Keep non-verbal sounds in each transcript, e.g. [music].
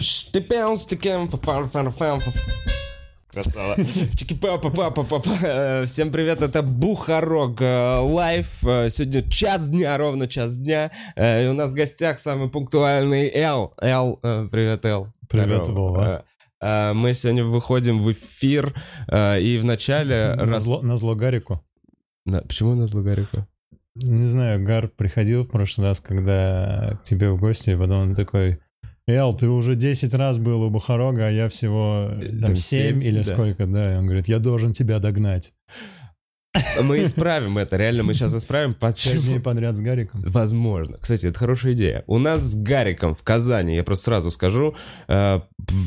Штепел, стекем, попал, фан, фан, фан. Красава. Чики-па-па-па-па-па. Э, Всем привет, это Бухарок э, Лайв. Э, Сегодня час дня, ровно час дня. И у нас в гостях самый пунктуальный Эл. Эл, привет, Эл. Привет, Здорово. Вова. Мы сегодня выходим в эфир, и вначале... На раз- зло, на зло Гарику. На- Почему на Злогарику? Не знаю, Гар приходил в прошлый раз, когда к тебе в гости, и потом он такой... Эл, ты уже 10 раз был у Бухарога, а я всего Э, там там 7 семь, или да. сколько, да. И он говорит, я должен тебя догнать. Мы исправим это, реально, мы сейчас исправим. 5 Почему? дней подряд с Гариком. Возможно. Кстати, это хорошая идея. У нас с Гариком в Казани, я просто сразу скажу, э,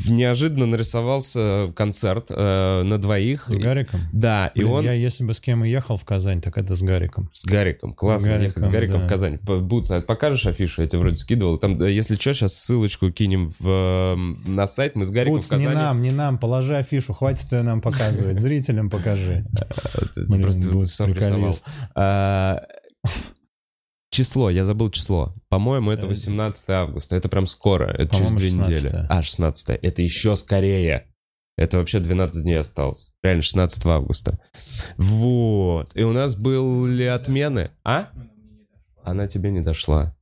неожиданно нарисовался концерт э, на двоих. С Гариком? Да, и Блин, он Я если бы с кем и ехал в Казань, так это с Гариком. с Гариком. Классно С Гариком, ехать с Гариком да. в Казань. П- Бутс, а покажешь афишу? Я тебе вроде скидывал. Там, если что, сейчас ссылочку кинем в, э, на сайт. Мы с Гариком Пуц, в Казани. не нам, не нам, положи афишу, хватит ее нам показывать, зрителям покажи. Э, Блин, просто Сам рисовал. А, Число, я забыл число. По-моему, это Э, 18 августа. Это прям скоро. Это через две 16. недели. А, 16. Это еще скорее. Это вообще 12 дней осталось. Реально, 16 августа. Вот. И у нас были отмены. А? Она тебе не дошла.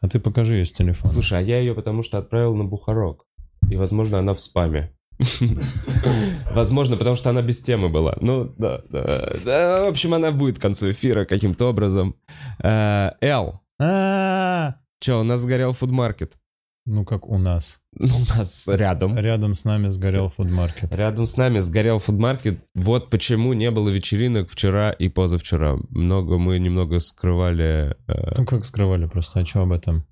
А ты покажи ее с телефона. Слушай, а я ее потому что отправил на Бухарок. И, возможно, она в спаме. [laughs] Возможно, потому что она без темы была. Ну, да, да. Да, В общем, она будет к концу эфира каким-то образом. Э, Эл, А, Че, у нас сгорел фудмаркет. Ну, как у нас. Ну, [laughs] у нас рядом. Рядом с нами сгорел фудмаркет. Рядом с нами сгорел фудмаркет. Вот почему не было вечеринок вчера и позавчера. Много мы немного скрывали. э, Ну, как скрывали просто, а что об этом?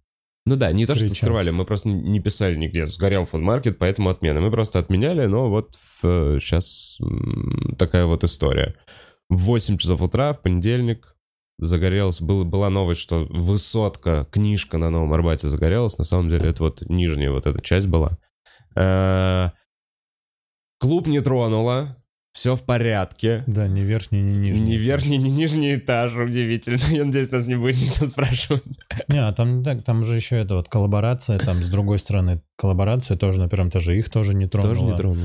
Ну да, не то, что кричать. скрывали, мы просто не писали нигде. Сгорел фудмаркет, поэтому отмена. Мы просто отменяли, но вот сейчас такая вот история. В 8 часов утра в понедельник загорелась, был, была новость, что высотка, книжка на Новом Арбате загорелась. На самом деле это вот нижняя вот эта часть была. Э, Клуб не тронуло, все в порядке. Да, ни верхний, ни нижний. Ни верхний, ни нижний этаж, удивительно. Я надеюсь, нас не будет никто спрашивать. Не, а там, так, там же еще это вот коллаборация, там с другой стороны коллаборация тоже на первом этаже, их тоже не тронуло. Тоже не тронул.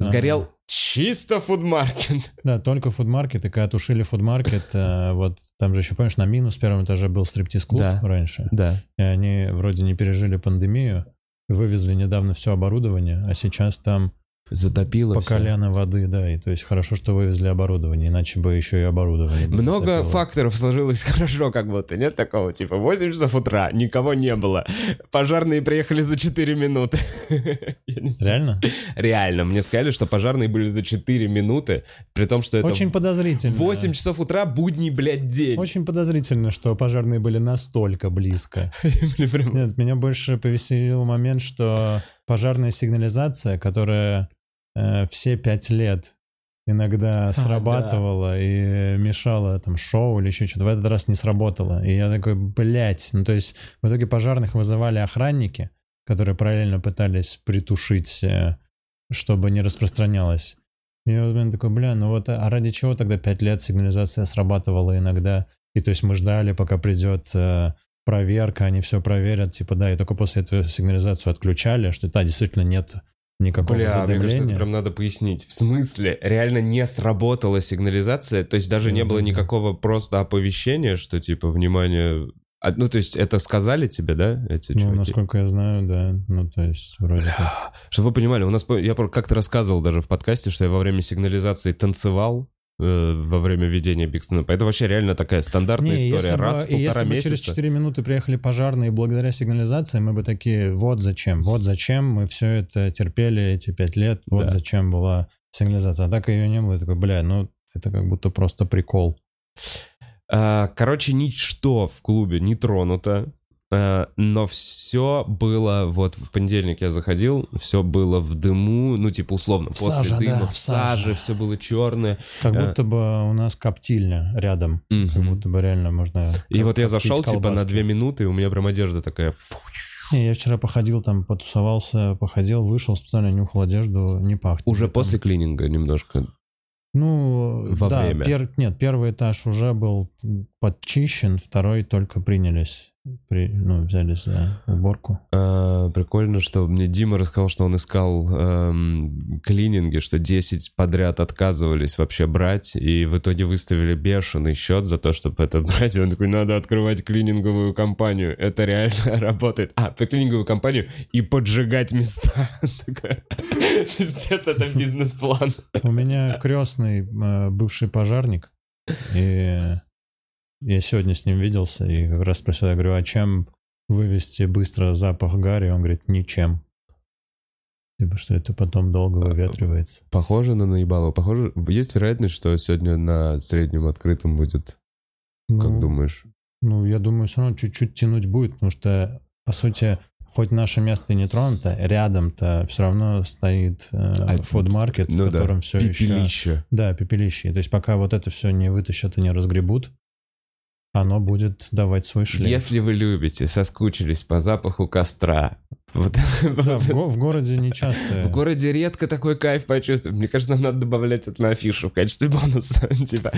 Сгорел Ага. чисто фудмаркет. Да, только фудмаркет, и когда тушили фудмаркет, э, вот там же еще, помнишь, на минус первом этаже был стриптиз-клуб Да. раньше, Да. и они вроде не пережили пандемию, вывезли недавно все оборудование, а сейчас там Затопило по всё. колено воды, да, и то есть хорошо, что вывезли оборудование, иначе бы еще и оборудование. Много затопило. факторов сложилось [laughs] хорошо, как будто. Нет такого, типа, 8 часов утра, никого не было. Пожарные приехали за 4 минуты. [laughs] Реально? Реально, мне сказали, что пожарные были за 4 минуты, при том, что это Очень подозрительно. 8 часов утра, будний, блядь, день. Очень подозрительно, что пожарные были настолько близко. [laughs] Нет, меня больше повеселил момент, что пожарная сигнализация, которая э, все пять лет иногда срабатывала и мешала там шоу или еще что-то, в этот раз не сработала. И я такой, блядь, ну то есть в итоге пожарных вызывали охранники, которые параллельно пытались притушить, э, чтобы не распространялось. И вот я такой, бля, ну вот а ради чего тогда пять лет сигнализация срабатывала иногда? И то есть мы ждали, пока придет э, проверка, они все проверят, типа, да, и только после этого сигнализацию отключали, что да, действительно нет никакого Бля, мне кажется, задымления. это прям надо пояснить. В смысле? Реально не сработала сигнализация? То есть даже не было никакого просто оповещения, что типа, внимание... А, ну, то есть это сказали тебе, да, эти Ну, чуваки? насколько я знаю, да. Ну, то есть, вроде как. Бля, Чтобы вы понимали, у нас, я как-то рассказывал даже в подкасте, что я во время сигнализации танцевал во время ведения Up. Это вообще реально такая стандартная Не, история. если бы- Раз в если полтора бы месяца. через 4 минуты приехали пожарные, и благодаря сигнализации мы бы такие, вот зачем, вот зачем мы все это терпели эти 5 лет, вот Да. зачем была сигнализация. А так ее не было. Я такой, бля, ну, это как будто просто прикол. А, Короче, ничто в клубе не тронуто. А, Но все было, вот в понедельник я заходил, все было в дыму, ну типа условно, В после саже, дыма, да, в саже, саже. все было черное. Как Э. будто бы у нас коптильня рядом. Как будто бы реально можно... И вот я зашел типа на колбаски. две минуты, и у меня прям одежда такая... Не, я вчера походил там, потусовался, походил, вышел, специально нюхал одежду, не пахнет. Уже Там- после клининга немножко. Ну, Во да, время. пер- нет, первый этаж уже был подчищен, второй только принялись. При, ну, взялись за уборку. А, прикольно, что мне Дима рассказал, что он искал эм, клининги, что 10 подряд отказывались вообще брать, и в итоге выставили бешеный счет за то, чтобы это брать. И он такой, надо открывать клининговую компанию. Это реально [laughs] работает. А, по клининговую компанию и поджигать места. [laughs] Пиздец, это бизнес-план. У меня крестный э, бывший пожарник, и я сегодня с ним виделся и как раз спросил, я говорю, а чем вывести быстро запах гари? Он говорит, ничем. Типа, что это потом долго А, выветривается. Похоже на наебалово. Похоже, есть вероятность, что сегодня на среднем открытом будет. Как Ну, думаешь? Ну, я думаю, все равно чуть-чуть тянуть будет, потому что, по сути, хоть наше место и не тронуто, рядом-то все равно стоит А, фудмаркет, ну в да, котором все еще... Пепелище. Да, пепелище. То есть пока вот это все не вытащат и не разгребут, оно будет давать свой шлейф. Если вы любите, соскучились по запаху костра. Вот, Да, вот в, го- в городе не часто. В городе редко такой кайф почувствовать. Мне кажется, нам надо добавлять это на афишу в качестве бонуса. [laughs] Типа,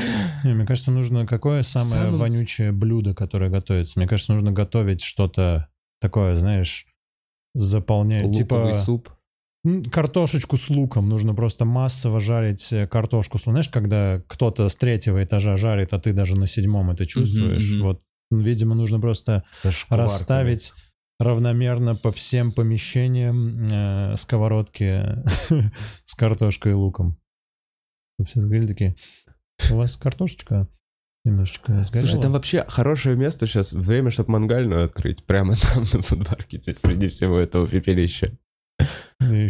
Не, мне кажется, нужно какое самое Самым- вонючее блюдо, которое готовится. Мне кажется, нужно готовить что-то такое, знаешь, заполнять. луковый Типа суп. Картошечку с луком. Нужно просто массово жарить э, картошку с луком. Знаешь, когда кто-то с третьего этажа жарит, а ты даже на седьмом это чувствуешь. мгм. Вот, видимо, нужно просто расставить равномерно по всем помещениям э, сковородки [laughs] с картошкой и луком. Все говорили такие, у вас картошечка немножечко сгорела. Слушай, там вообще хорошее место сейчас, время, чтобы мангальную открыть. Прямо [laughs] там на фудмаркете среди всего этого пепелища.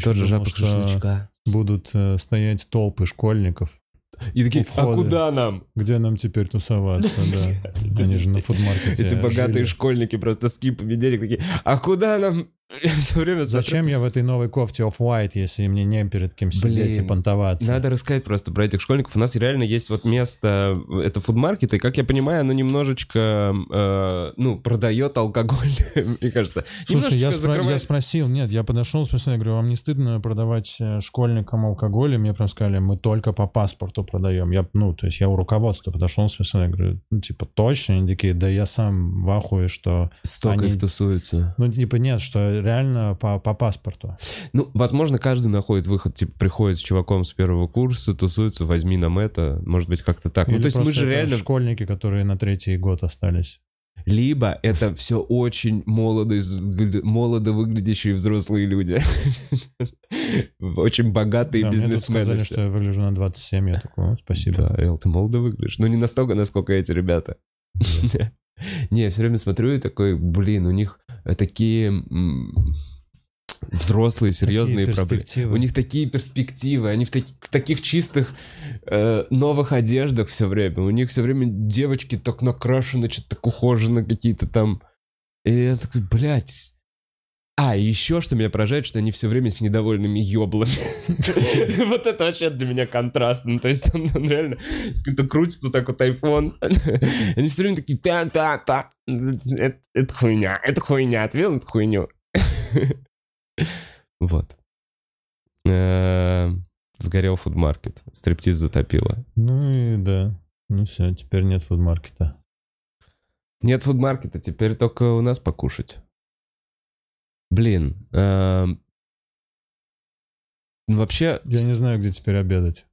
Тоже запах что шашлычка. будут э, стоять толпы школьников. И такие, а куда нам? Где нам теперь тусоваться, да? [laughs] Они же на фудмаркете Эти богатые школьники просто с кипами денег такие, а куда нам? Все время. Зачем я в этой новой кофте Off-White, если мне не перед кем сидеть и понтоваться? Надо рассказать просто про этих школьников. У нас реально есть вот место, это фудмаркет, и, как я понимаю, оно немножечко, э, ну, продает алкоголь, [laughs] мне кажется. Слушай, я, спро- я спросил, нет, я подошел, спросил, я говорю, вам не стыдно продавать э, школьникам алкоголь? И мне прям сказали, мы только по паспорту продаем. Я, ну, то есть я у руководства подошел, спросил, я говорю, ну, типа, точно? Они такие, да я сам в ахуе, что... Столько они- их тусуется. Ну, типа, нет, что реально по, по паспорту. Ну, возможно, каждый находит выход, типа, приходит с чуваком с первого курса, тусуется, возьми нам это, может быть, как-то так. ну, Или то есть мы же реально... школьники, которые на третий год остались. Либо это все очень молодо, молодо выглядящие взрослые люди. [laughs] Очень богатые Да, мне бизнесмены. сказали, все. что я выгляжу на 27, я такой, «О, спасибо. Да, Эл, ты молодо выглядишь. Но не настолько, насколько эти ребята. [laughs] Не, я все время смотрю и такой, блин, у них такие взрослые, серьезные Такие проблемы. У них такие перспективы, они в, таки- в таких чистых э, новых одеждах все время. У них все время девочки так накрашены, что-то так ухожены какие-то там. И я такой, блядь. А, и еще что меня поражает, что они все время с недовольными еблами. [laughs] Вот это вообще для меня контрастно. То есть он реально крутит вот так вот iPhone. [laughs] Они все время такие, та-та-та. Это это хуйня, это хуйня. Ты видел эту хуйню? [laughs] Вот. Э, Сгорел фудмаркет. Стриптиз затопило. Ну и да. Ну все, теперь нет фудмаркета. Нет фудмаркета, теперь только у нас покушать. Блин. ну, Вообще, Я не знаю, где теперь обедать.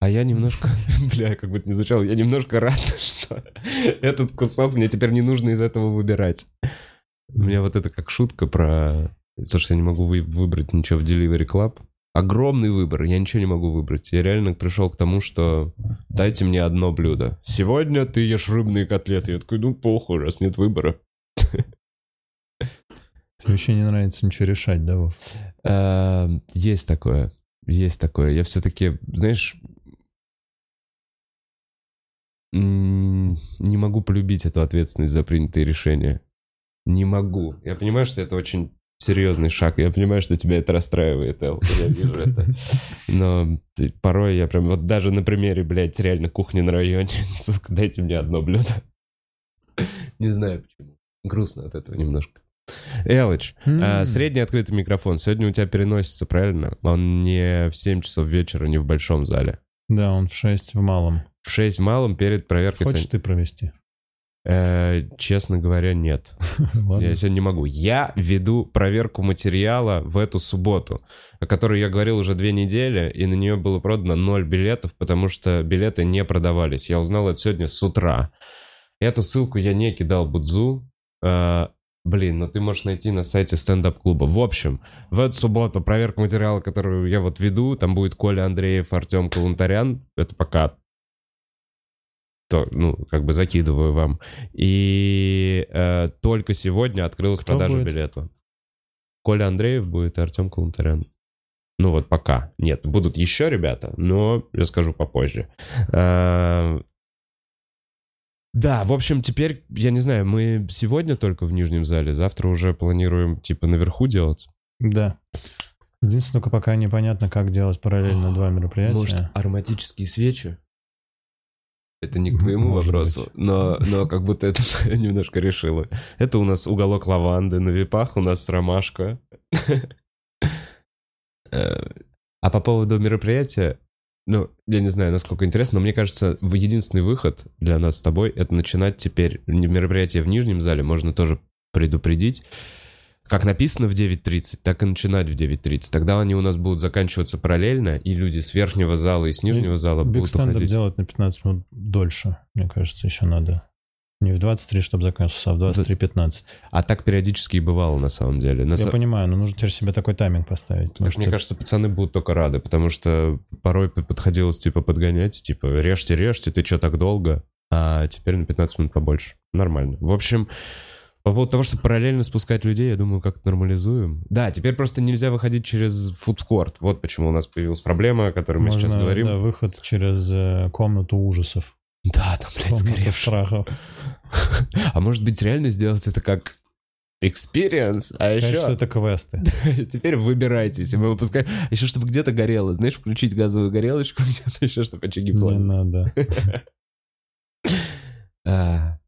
а я немножко, [laughs] бля, как бы это ни звучало, я немножко рад, [laughs] что этот кусок мне теперь не нужно из этого выбирать. У меня вот это как шутка про то, что я не могу вы- выбрать ничего в Delivery Club. Огромный выбор, я ничего не могу выбрать. Я реально пришел к тому, что дайте мне одно блюдо. Сегодня ты ешь рыбные котлеты. Я такой, ну похуй, раз нет выбора. Тебе вообще не нравится ничего решать, да, Вов? Э, Есть такое. Есть такое. Я все-таки, знаешь, не могу полюбить эту ответственность за принятые решения. Не могу. Я понимаю, что это очень серьезный шаг. Я понимаю, что тебя это расстраивает, Эл. Я вижу это. Но порой я прям... Вот даже на примере, блядь, реально кухни на районе. [laughs] Сука, дайте мне одно блюдо. Не знаю почему. Грустно от этого немножко. Элыч, М. средний открытый микрофон. Сегодня у тебя переносится, правильно? Он не в 7 часов вечера, не в большом зале. Да, он в 6 в малом. В 6 в малом перед проверкой... Хочешь сан- ты провести? Э, честно говоря, нет. [laughs] Я сегодня не могу. Я веду проверку материала в эту субботу, о которой я говорил уже две недели, и на нее было продано ноль билетов, потому что билеты не продавались. Я узнал это сегодня с утра. Эту ссылку я не кидал Будзу. Э, Блин, ну ты можешь найти на сайте стендап-клуба. В общем, в эту субботу проверка материала, которую я вот веду, там будет Коля Андреев, Артем Калантарян. Это пока то, ну, как бы закидываю вам. И э, только сегодня открылась Кто продажа будет? билета. Коля Андреев будет и Артем Калантарян. Ну вот пока. Нет, будут еще ребята, но я скажу попозже. Э, Да, в общем, теперь, я не знаю, мы сегодня только в нижнем зале, завтра уже планируем, типа, наверху делать. Да. Единственное, только пока непонятно, как делать параллельно два мероприятия. Может, ароматические свечи? Это не к твоему может вопросу, быть. но, но как будто это [laughs] немножко решило. Это у нас уголок лаванды, на випах у нас ромашка. [laughs] Э, А по поводу мероприятия, ну, я не знаю, насколько интересно, но мне кажется, единственный выход для нас с тобой — это начинать теперь мероприятие в нижнем зале, можно тоже предупредить, как написано в 9.30, так и начинать в 9.30. Тогда они у нас будут заканчиваться параллельно, и люди с верхнего зала и с нижнего зала Биг будут уходить. делать на 15 минут дольше, мне кажется, еще надо. Не в 23, чтобы закончился, а в 23.15. А так периодически и бывало, на самом деле. На Я са- понимаю, но нужно теперь себе такой тайминг поставить. потому мне что кажется, пацаны будут только рады, потому что порой подходилось, типа, подгонять, типа, режьте, режьте, ты что так долго? А теперь на 15 минут побольше. Нормально. В общем, по поводу того, что параллельно спускать людей, я думаю, как-то нормализуем. Да, теперь просто нельзя выходить через фудкорт. Вот почему у нас появилась проблема, о которой мы можно, сейчас говорим. да, выход через э, комнату ужасов. Да, там, блядь, сгоревший. [laughs] А может быть, реально сделать это как experience, а Сказать, еще... что это квесты. [laughs] Теперь выбирайтесь. Мы выпускаем... Еще чтобы где-то горело. Знаешь, включить газовую горелочку [laughs] где-то еще, чтобы очаги Не пламя. надо. А,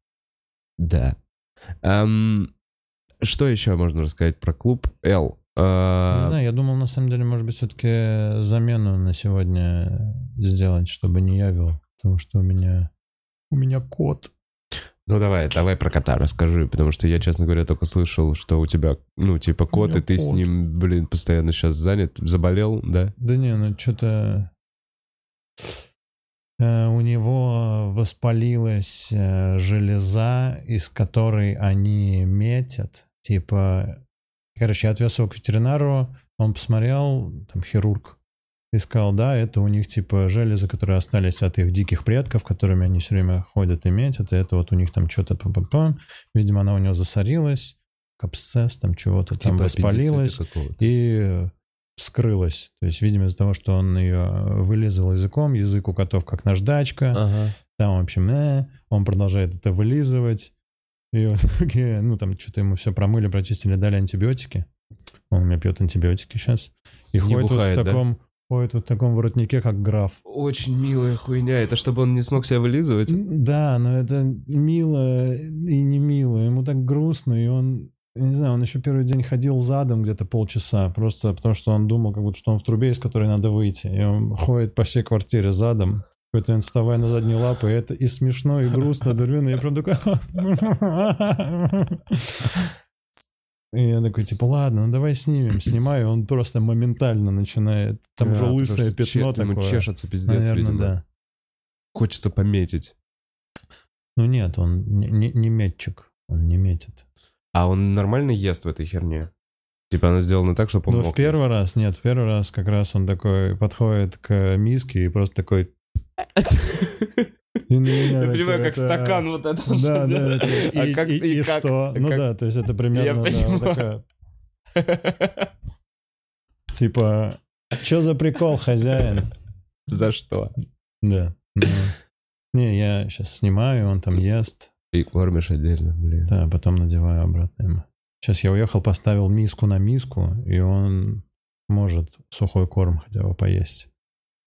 Да. Ам, Что еще можно рассказать про клуб L? Не А, знаю, я думал, на самом деле, может быть, все-таки замену на сегодня сделать, чтобы не я вел. Потому что у меня... У меня кот. Ну давай, давай про кота расскажи, потому что я, честно говоря, только слышал, что у тебя, ну, типа кот, и ты с кот. ним, блин, постоянно сейчас занят, заболел, да? Да не, ну что-то... э, У него воспалилась э, железа, из которой они метят. Типа, короче, я отвез его к ветеринару, он посмотрел, там хирург, и сказал, да, это у них типа железы, которые остались от их диких предков, которыми они все время ходят и метят, и это вот у них там что-то, видимо, она у него засорилась, абсцесс, там чего-то там Типа воспалилось аппендицита какого-то. и вскрылась. То есть, видимо, из-за того, что он ее вылизывал языком, язык у котов как наждачка, Ага. там, в общем, э, он продолжает это вылизывать. И в итоге, [laughs] ну, там что-то ему все промыли, прочистили, дали антибиотики. Он у меня пьет антибиотики сейчас. И Не ходит бухает, вот в да? Ходит вот в таком воротнике, как граф. Очень милая хуйня. Это чтобы он не смог себя вылизывать? Да, но это мило и не мило. Ему так грустно, и он, я не знаю, он еще первый день ходил задом где-то полчаса, просто потому что он думал, как будто что он в трубе, из которой надо выйти. И он ходит по всей квартире задом. Какой-то он вставая на задние лапы, и это и смешно, и грустно, одновременно. Я прям такой... [laughs] И я такой, типа, ладно, ну давай снимем. Снимаю, он просто моментально начинает... Там уже Да, лысое потому что пятно че- ему такое. чешется пиздец, Наверное, видимо. да. Хочется пометить. Ну нет, он не, не, не метчик, он не метит. А он нормально ест в этой херне? Типа она сделана так, чтобы он Ну, в первый раз, нет, в первый раз как раз он такой подходит к миске и просто такой... [laughs] И на меня Я понимаю, как стакан вот этот. Да, да, А и, как- и- что? Ну да, то есть это примерно, такая, типа, что за прикол, хозяин? За что? Да. ну. Не, я сейчас снимаю, он там ест, И кормишь отдельно, блин. да, потом надеваю обратно ему. Сейчас я уехал, поставил миску на миску, и он может сухой корм хотя бы поесть.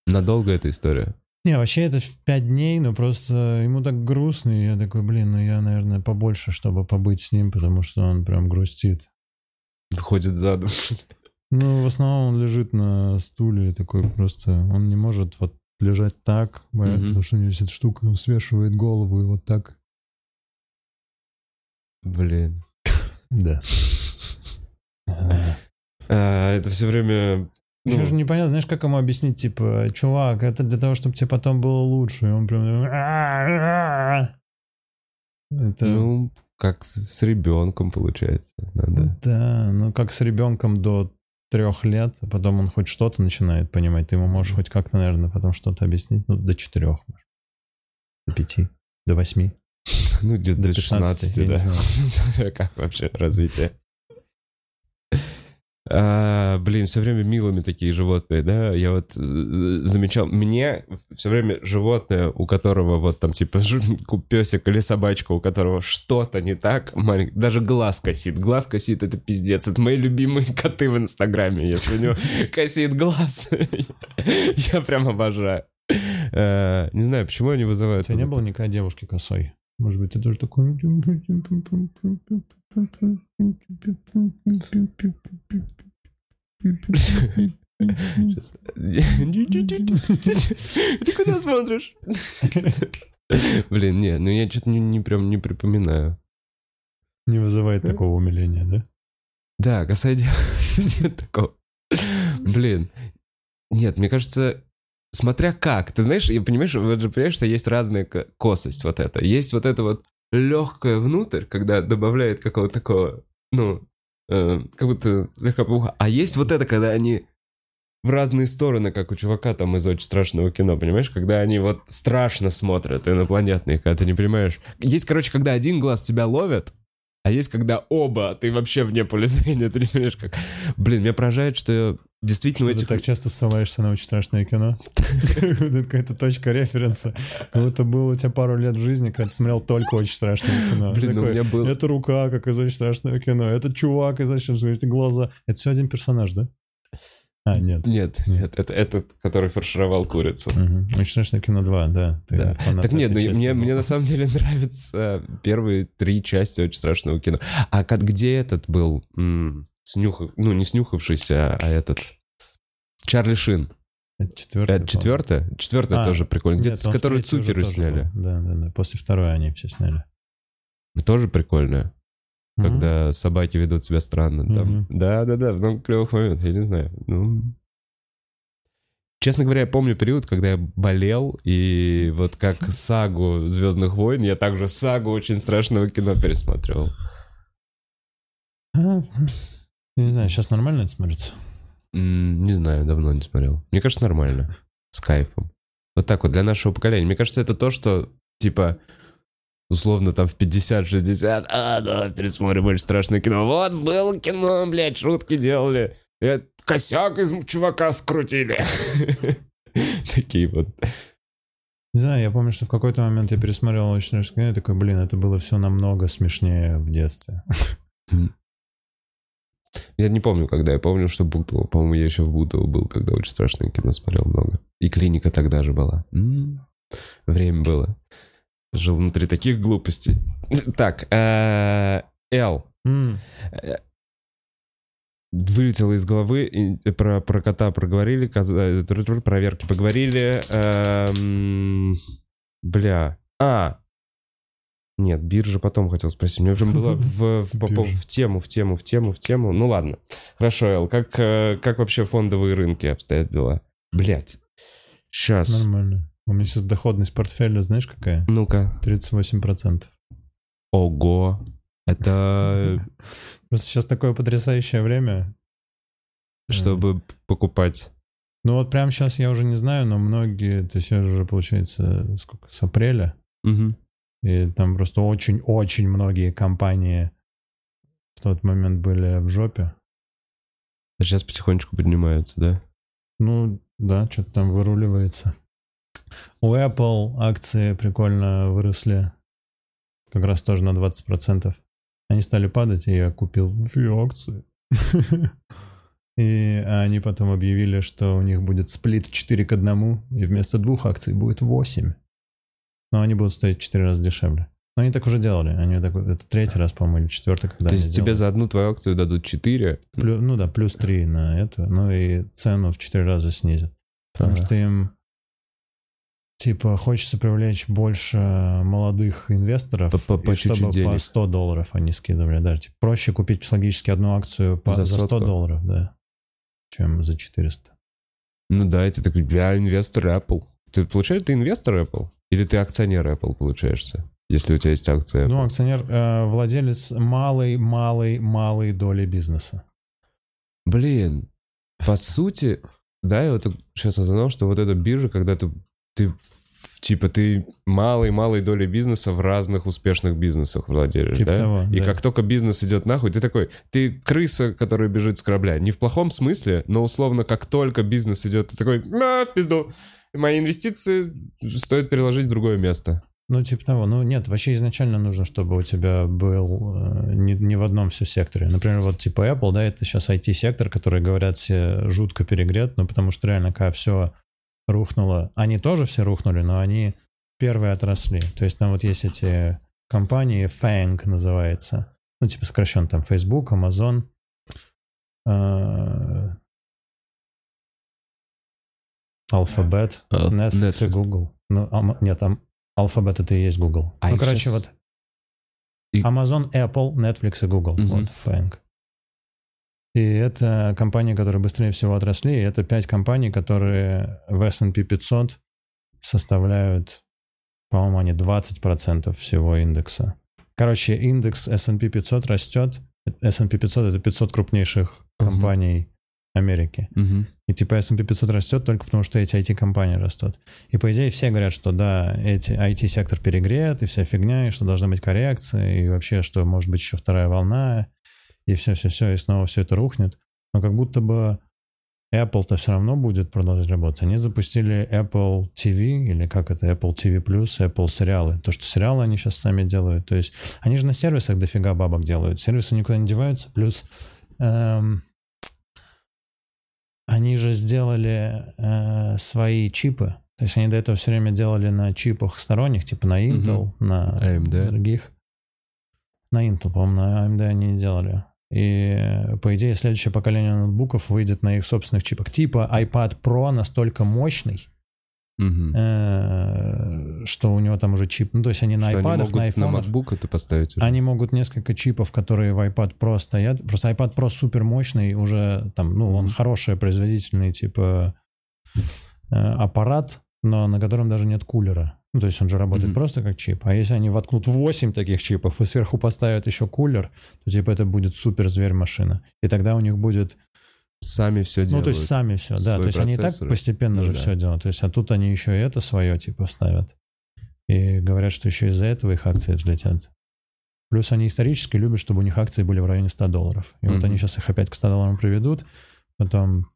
Надолго эта история? Не, вообще это в пять дней, но просто ему так грустно, и я такой, блин, ну я, наверное, побольше, чтобы побыть с ним, потому что он прям грустит. Ходит задом. Ну, в основном он лежит на стуле такой просто, он не может вот лежать так, Мгм. потому что у него эта штука, он свешивает голову и вот так. Блин. Да. [laughs] А, это все время... ну, Еще же непонятно, знаешь, как ему объяснить, типа, чувак, это для того, чтобы тебе потом было лучше. И он прям... Это... ну, как с, ребенком получается. Надо. Да, ну как с ребенком до трех лет, а потом он хоть что-то начинает понимать. Ты ему можешь хоть как-то, наверное, потом что-то объяснить. Ну, до четырех, может. До пяти, до восьми. [laughs] Ну, где-то До до 16, 16, я не да. [laughs] как вообще развитие. А, блин, все время милыми такие животные, да? Я вот э, замечал, мне все время животное, у которого вот там типа песик или собачка, у которого что-то не так, маленький, даже глаз косит. Глаз косит, это пиздец. Это мои любимые [laughs] коты в Инстаграме. Если у него [laughs] косит глаз, [laughs] я прям обожаю. Э, Не знаю, почему они У вызывают... тебя не было никогда девушки косой? Может быть, ты тоже такой... Ты куда смотришь? Блин, не, ну я что-то не, не прям не припоминаю. Не вызывает такого умиления, да? Да, касай [laughs] Нет такого. Блин. Нет, мне кажется, смотря как. Ты знаешь, я понимаешь, вот же понимаешь, что есть разная ко- косость вот это. Есть вот это вот легкое внутрь, когда добавляет какого-то такого, ну, э, как будто слегка пуха. А есть вот это, когда они в разные стороны, как у чувака там из очень страшного кино, понимаешь? Когда они вот страшно смотрят, инопланетные, когда ты не понимаешь. Есть, короче, когда один глаз тебя ловит, а есть, когда оба, а ты вообще вне поля зрения, [laughs] ты не понимаешь, как... Блин, меня поражает, что действительно Что ты этих... так часто ссылаешься на очень страшное кино. [laughs] Какая-то точка референса. Ну, это было у тебя пару лет в жизни, когда ты смотрел только очень страшное кино. Блин, ну у меня был... Это рука, как из очень страшного кино. Это чувак из очень страшного глаза. Это все один персонаж, да? А, нет. Нет, нет, это этот, который фаршировал курицу. Мгм. Очень страшное кино 2, да. Ты Да. Так нет, ну, мне, мне на самом деле [laughs] нравятся первые три части очень страшного кино. А как, где этот был? М, снюхав- ну, не снюхавшийся, а этот... Чарли Шин. Это четвертое. Это четвертая? Четвертая А, тоже прикольно. Где-то, с которой Цукеры сняли. Да, да, да. После второй они все сняли. Тоже прикольная. Мгм. Когда собаки ведут себя странно. Там. Мгм. Да, да, да, много клевых моментов, я не знаю. Ну, Честно говоря, я помню период, когда я болел, и вот как сагу Звездных войн, я также сагу очень страшного кино пересматривал. А, Я не знаю, сейчас нормально это смотрится? М, Не знаю, давно не смотрел. Мне кажется, нормально. С кайфом. Вот так вот, для нашего поколения. Мне кажется, это то, что, типа, условно, там в 50-60, а, да, пересмотрим очень страшное кино. Вот, было кино, блядь, шутки делали. И косяк из чувака скрутили. [laughs] Такие вот. Не знаю, я помню, что в какой-то момент я пересмотрел очень страшное кино, и такой, блин, это было все намного смешнее в детстве. Я не помню, когда. Я помню, что Бутово. По-моему, я еще в Бутово был, когда очень страшное кино смотрел много. И клиника тогда же была. Время было. Жил внутри таких глупостей. [laughs] Так, э, Эл. М, Вылетело из головы. и Про, про кота проговорили. э, Проверки поговорили. эм, Бля. А, нет, биржа потом хотел спросить. Мне прям было в, в, [laughs] Биржа. в тему, в тему, в тему, в тему. Ну ладно. Хорошо, Эл, как, э, как вообще фондовые рынки обстоят дела? Блять. Сейчас. Нормально. У меня сейчас доходность портфеля, знаешь, какая? Ну-ка. 38%. Ого. Это [laughs] Просто сейчас такое потрясающее время. чтобы покупать. Ну вот прямо сейчас я уже не знаю, но многие, то есть я уже, получается, сколько, с апреля, и там просто очень-очень многие компании в тот момент были в жопе. А сейчас потихонечку поднимаются, да? Ну, да, что-то там выруливается. У Apple акции прикольно выросли. Как раз тоже на 20%. Они стали падать, и я купил две акции. [laughs] И они потом объявили, что у них будет сплит 4 к 1, и вместо двух акций будет 8. Но они будут стоить в 4 раза дешевле. Но они так уже делали. Они так, это третий раз, по-моему, или четвертый, когда То есть тебе сделали. за одну твою акцию дадут 4? Плю- ну да, плюс 3 на эту. Ну и цену в 4 раза снизят. Потому Ага. что им типа хочется привлечь больше молодых инвесторов, По- по- по и чуть-чуть чтобы по денег. 100 долларов они скидывали. Даже типа, проще купить психологически одну акцию по, За за, 100 сотку. долларов, да, чем за 400. Ну да, и ты такой, я инвестор Apple. Ты получаешь, ты инвестор Apple? Или ты акционер Apple получаешься? Если у тебя есть акция Apple? Ну, акционер, э, владелец малой-малой-малой доли бизнеса. Блин, по сути, да, я вот сейчас осознал, что вот эта биржа, когда ты, ты типа ты малой-малой долей бизнеса в разных успешных бизнесах владеешь, Типа да? того, И да. как только бизнес идет нахуй, ты такой, ты крыса, которая бежит с корабля. Не в плохом смысле, но условно, как только бизнес идет, ты такой, а, в пизду. Мои инвестиции стоит переложить в другое место. Ну, типа того. Ну, нет, вообще изначально нужно, чтобы у тебя был э, не, не в одном все секторе. Например, вот типа Apple, да, это сейчас IT-сектор, который, говорят, все жутко перегрет, ну, потому что реально, когда все рухнуло, они тоже все рухнули, но они первые отросли. То есть там вот есть эти компании, FANG называется, ну, типа сокращенно там Facebook, Amazon, э, Alphabet, А, Netflix и. Google. Ну, нет, там Alphabet это и есть Google. А ну, короче, вот Amazon, Apple, Netflix и Google. Вот, FANG. И это компании, которые быстрее всего отросли. И это пять компаний, которые в S&P 500 составляют, по-моему, они 20% всего индекса. Короче, индекс S&P 500 растет. S&P 500 — это 500 крупнейших Мгм. компаний Америки. Мгм. И типа S&P 500 растет только потому, что эти IT-компании растут. И по идее все говорят, что да, эти IT-сектор перегрет, и вся фигня, и что должна быть коррекция, и вообще, что может быть еще вторая волна, и все-все-все, и снова все это рухнет. Но как будто бы Apple-то все равно будет продолжать работать. Они запустили Apple TV, или как это, Apple TV+, Apple сериалы. То, что сериалы они сейчас сами делают. То есть они же на сервисах дофига бабок делают. Сервисы никуда не деваются. Плюс эм, они же сделали э, свои чипы. То есть они до этого все время делали на чипах сторонних, типа на Intel, на AMD. других. На Intel, по-моему, на AMD они не делали. И, по идее, следующее поколение ноутбуков выйдет на их собственных чипах. Типа iPad Pro настолько мощный, э, что у него там уже чип. Ну, то есть они на Что они iPad, могут на на iPhone. MacBook это поставить уже? Они могут несколько чипов, которые в iPad Pro стоят. Просто iPad Pro супер мощный, уже там, ну, он хороший, производительный, типа э, аппарат, но на котором даже нет кулера. Ну, то есть он же работает Мгм. просто как чип. А если они воткнут 8 таких чипов и сверху поставят еще кулер, то типа это будет супер зверь машина. И тогда у них будет Сами все ну, делают. то есть сами все, да. То есть они и так постепенно Ну же да. все делают. То есть, а тут они еще и это свое, типа, ставят. И говорят, что еще из-за этого их акции взлетят. Плюс они исторически любят, чтобы у них акции были в районе 100 долларов. И вот Мгм. они сейчас их опять к 100 долларам приведут. Потом...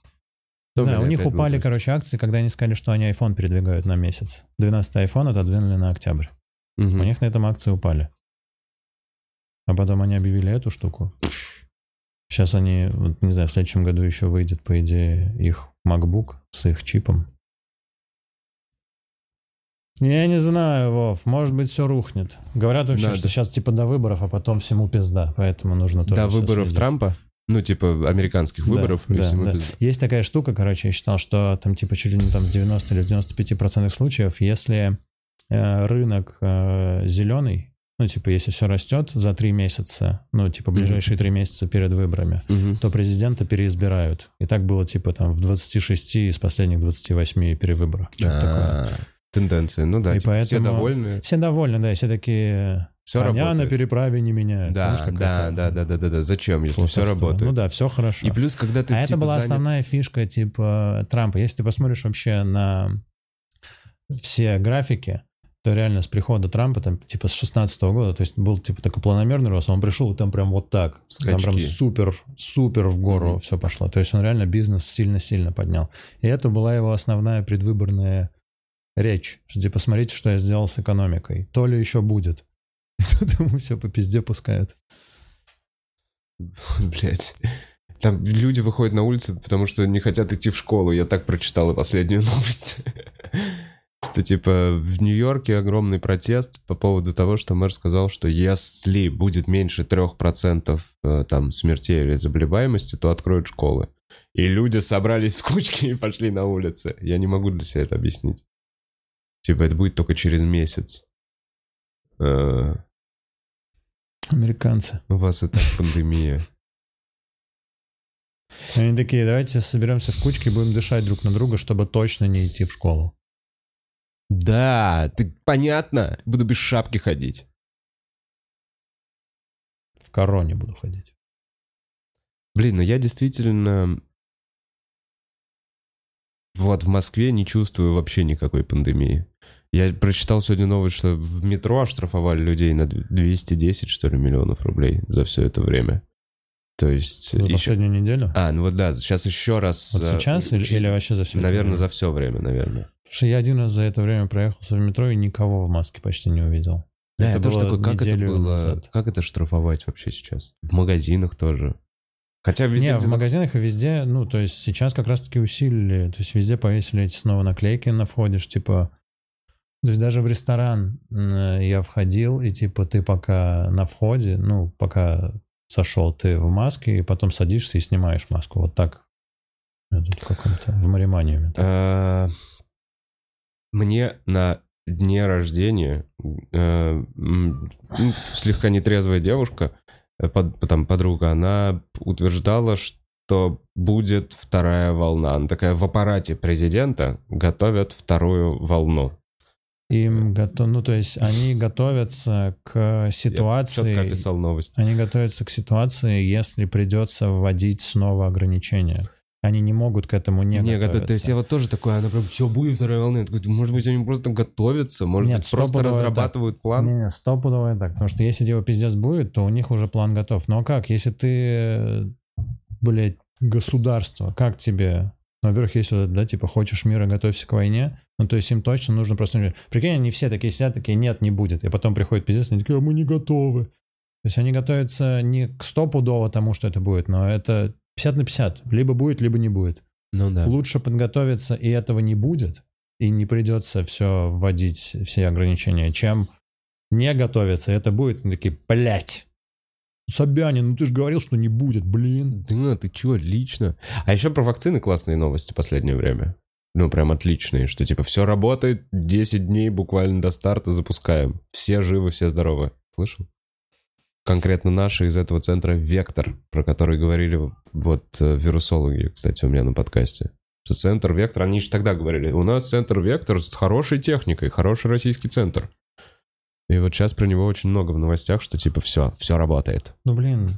Не знаю, у них упали, расти. короче, акции, когда они сказали, что они iPhone передвигают на месяц. 12 iPhone отодвинули на октябрь. Мгм. У них на этом акции упали. А потом они объявили эту штуку. Сейчас они, вот, не знаю, в следующем году еще выйдет, по идее, их MacBook с их чипом. Я не знаю, Вов, может быть, все рухнет. Говорят вообще, Надо. что сейчас типа до выборов, а потом всему пизда, поэтому нужно тоже До выборов следить. Трампа? Ну, типа, американских Да, выборов. да, да. без- Есть такая штука, короче, я считал, что там типа чуть ли не там в 90 или в 95% случаев, если э, рынок зеленый, ну типа если все растет за три месяца, ну типа ближайшие три месяца перед выборами, Мгм. то президента переизбирают. И так было типа там в 26 из последних 28 перевыборов. Что-то такое. Тенденция, ну да, И типа, все поэтому- довольны, Все довольны, да, все такие все коня на работает. переправе не меняют. Да, Знаешь, да, да, да, да, да, да. Зачем, если все работает? Ну да, все хорошо. И плюс, когда ты а типа, это была занят- основная фишка типа Трампа. Если ты посмотришь вообще на все графики, то реально с прихода Трампа, там, типа, с 16 года, то есть был, типа, такой планомерный рост, он пришел, и там прям вот так. Там прям Скачки. супер, супер в гору Мгм. все пошло. То есть он реально бизнес сильно-сильно поднял. И это была его основная предвыборная речь. Что, типа, смотрите, что я сделал с экономикой. То ли еще будет. [laughs] И тут ему все по пизде пускают. [laughs] Блять. Там люди выходят на улицу, потому что не хотят идти в школу. Я так прочитал и последнюю [laughs] новость. Что типа в Нью-Йорке огромный протест по поводу того, что мэр сказал, что если будет меньше 3% э, там смертей или заболеваемости, то откроют школы. И люди собрались в кучки и пошли на улицы. Я не могу для себя это объяснить. Типа это будет только через месяц. Э, Американцы. У вас и так пандемия. Они такие, давайте соберемся в кучке и будем дышать друг на друга, чтобы точно не идти в школу. Да, ты понятно. Буду без шапки ходить. В короне буду ходить. Блин, ну я действительно... Вот в Москве не чувствую вообще никакой пандемии. Я прочитал сегодня новость, что в метро оштрафовали людей на 210, что ли, миллионов рублей за все это время. То есть... За еще... последнюю неделю? А, ну вот да, сейчас еще раз... Вот э, сейчас или, или вообще за все Наверное, это за все время, наверное. Потому что я один раз за это время проехался в метро и никого в маске почти не увидел. Да, Это я тоже такой, как это было... назад. Как это штрафовать вообще сейчас? В магазинах тоже. Хотя везде... Не, в магазинах и везде, ну, то есть сейчас как раз-таки усилили, то есть везде повесили эти снова наклейки на входе, типа, то есть даже в ресторан м, я входил, и типа ты пока на входе, ну, пока сошел, ты в маске, и потом садишься и снимаешь маску. Вот так. В каком-то, в мариманиуме. А, Мне на дне рождения э, слегка нетрезвая девушка, э, там подруга, она утверждала, что будет вторая волна. Она такая, в аппарате президента готовят вторую волну. Им готов, ну, то есть они [laughs] готовятся к Я ситуации, четко описал новость. они готовятся к ситуации, если придется вводить снова ограничения. Они не могут к этому не, Не, готовиться. готов- то есть я вот тоже такой, она прям, все, будет вторая волна. Я такой, может быть, они просто готовятся, может Нет, быть, просто разрабатывают план. Не-не, стопудово так. Потому что если типа пиздец будет, то у них уже план готов. Ну а как, если ты, блядь, государство, как тебе... Ну, во-первых, если, вот, да, типа, хочешь мира, готовься к войне, ну, то есть им точно нужно просто... Прикинь, они все такие сидят, такие, нет, не будет. И потом приходит пиздец, они такие, а мы не готовы. То есть они готовятся не к стопудово тому, что это будет, но это 50 на 50. Либо будет, либо не будет. Ну да. Лучше подготовиться, и этого не будет, и не придется все вводить, все ограничения, чем не готовиться, и это будет. Такие, блядь, Собянин, ну ты же говорил, что не будет, блин. Да, ты чё, лично. А еще про вакцины классные новости в последнее время. Ну, прям отличные, что типа все работает, 10 дней буквально до старта запускаем. Все живы, все здоровы. Слышал? Конкретно наши из этого центра «Вектор», про который говорили вот э, вирусологи, кстати, у меня на подкасте. Что центр «Вектор», они же тогда говорили, у нас центр «Вектор» с хорошей техникой, хороший российский центр. И вот сейчас про него очень много в новостях, что типа все, все работает. Ну, блин,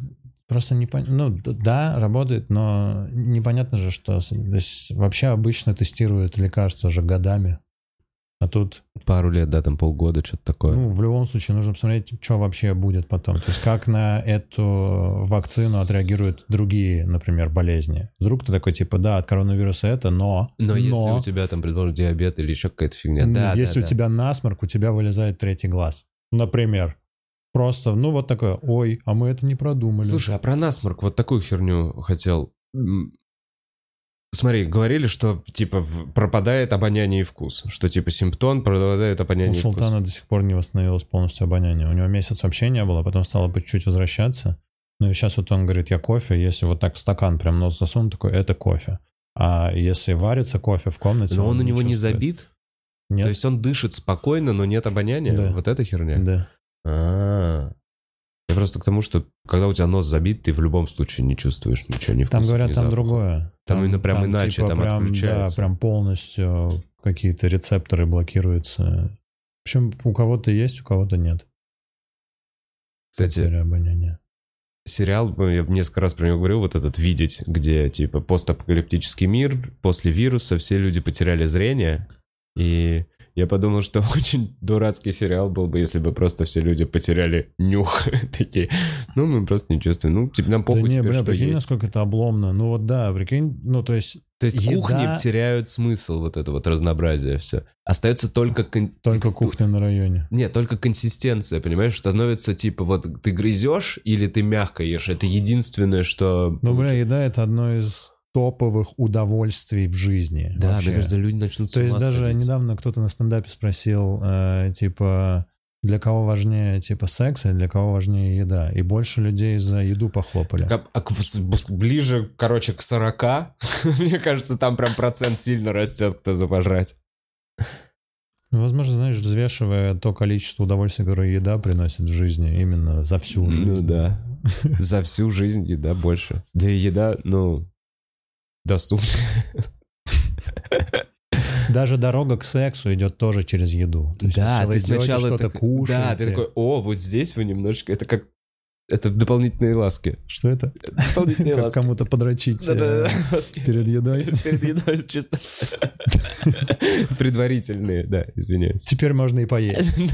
просто непонятно. Ну, д- да, работает, но непонятно же, что... есть вообще обычно тестируют лекарства же годами. А тут, Пару лет, да, там полгода, что-то такое. ну, в любом случае нужно посмотреть, что вообще будет потом. То есть как на эту вакцину отреагируют другие, например, болезни. Вдруг ты такой, типа, да, от коронавируса это, но... Но, если у тебя там, предположим, диабет или еще какая-то фигня, Ну, да, Если да, у тебя насморк, у тебя вылезает третий глаз. Например. Просто, ну вот такое, ой, а мы это не продумали. Слушай, а про насморк вот такую херню хотел. Смотри, говорили, что типа пропадает обоняние и вкус, что типа симптом пропадает у обоняние и вкус. Султана до сих пор не восстановилось полностью обоняние. У него месяц вообще не было, потом стало по чуть-чуть возвращаться. Ну и сейчас вот он говорит, я кофе, если вот так в стакан прям нос засунул, такой, это кофе. А если варится кофе в комнате... Но он у него не чувствует. забит, Нет? то есть он дышит спокойно, но нет обоняния. Да. Вот эта херня. Да. А. Я просто к тому, что когда у тебя нос забит, ты в любом случае не чувствуешь ничего, ни Там говорят, там другое. Там именно прям иначе, там прям, отключается. Да, прям полностью какие-то рецепторы блокируются. Причем у кого-то есть, у кого-то нет. Кстати, обоняния. сериал, ну, я несколько раз про него говорил, вот этот «Видеть», где, типа, постапокалиптический мир, после вируса все люди потеряли зрение, и я подумал, что [laughs] очень дурацкий сериал был бы, если бы просто все люди потеряли нюх. [laughs] Такие, ну, мы просто не чувствуем. Ну, типа, нам Да похуй не, теперь, бля, что прикинь, есть. насколько это обломно. Ну вот да, прикинь, ну то есть То есть еда- кухни теряют смысл, вот это вот разнообразие все. Остается только... кон- только кухня на районе. Нет, только консистенция, понимаешь? Становится типа вот ты грызешь или ты мягко ешь. Это единственное, что... Ну, бля, еда это одно из топовых удовольствий в жизни. Да, вообще. кажется, люди начнут То есть даже сходить. недавно кто-то на стендапе спросил, э, типа, для кого важнее, типа, секс или для кого важнее еда? И больше людей за еду похлопали. А- а бус- ближе, короче, к 40, [laughs] мне кажется, там прям процент сильно растет, кто за пожрать. Ну, возможно, знаешь, взвешивая то количество удовольствия, которое еда приносит в жизни, именно за всю жизнь. Ну да. [laughs] За всю жизнь еда больше. Да и еда, ну, доступна. [laughs] Даже дорога к сексу идет тоже через еду. То есть, Да, ты сначала что-то так- кушаете. Да, ты такой, о, вот здесь вы немножечко, это как, это дополнительные ласки. Что это? Дополнительные Как ласки. кому-то подрочить э, перед едой. [laughs] Перед едой чисто. [laughs] Предварительные, да, извиняюсь. Теперь можно и поесть.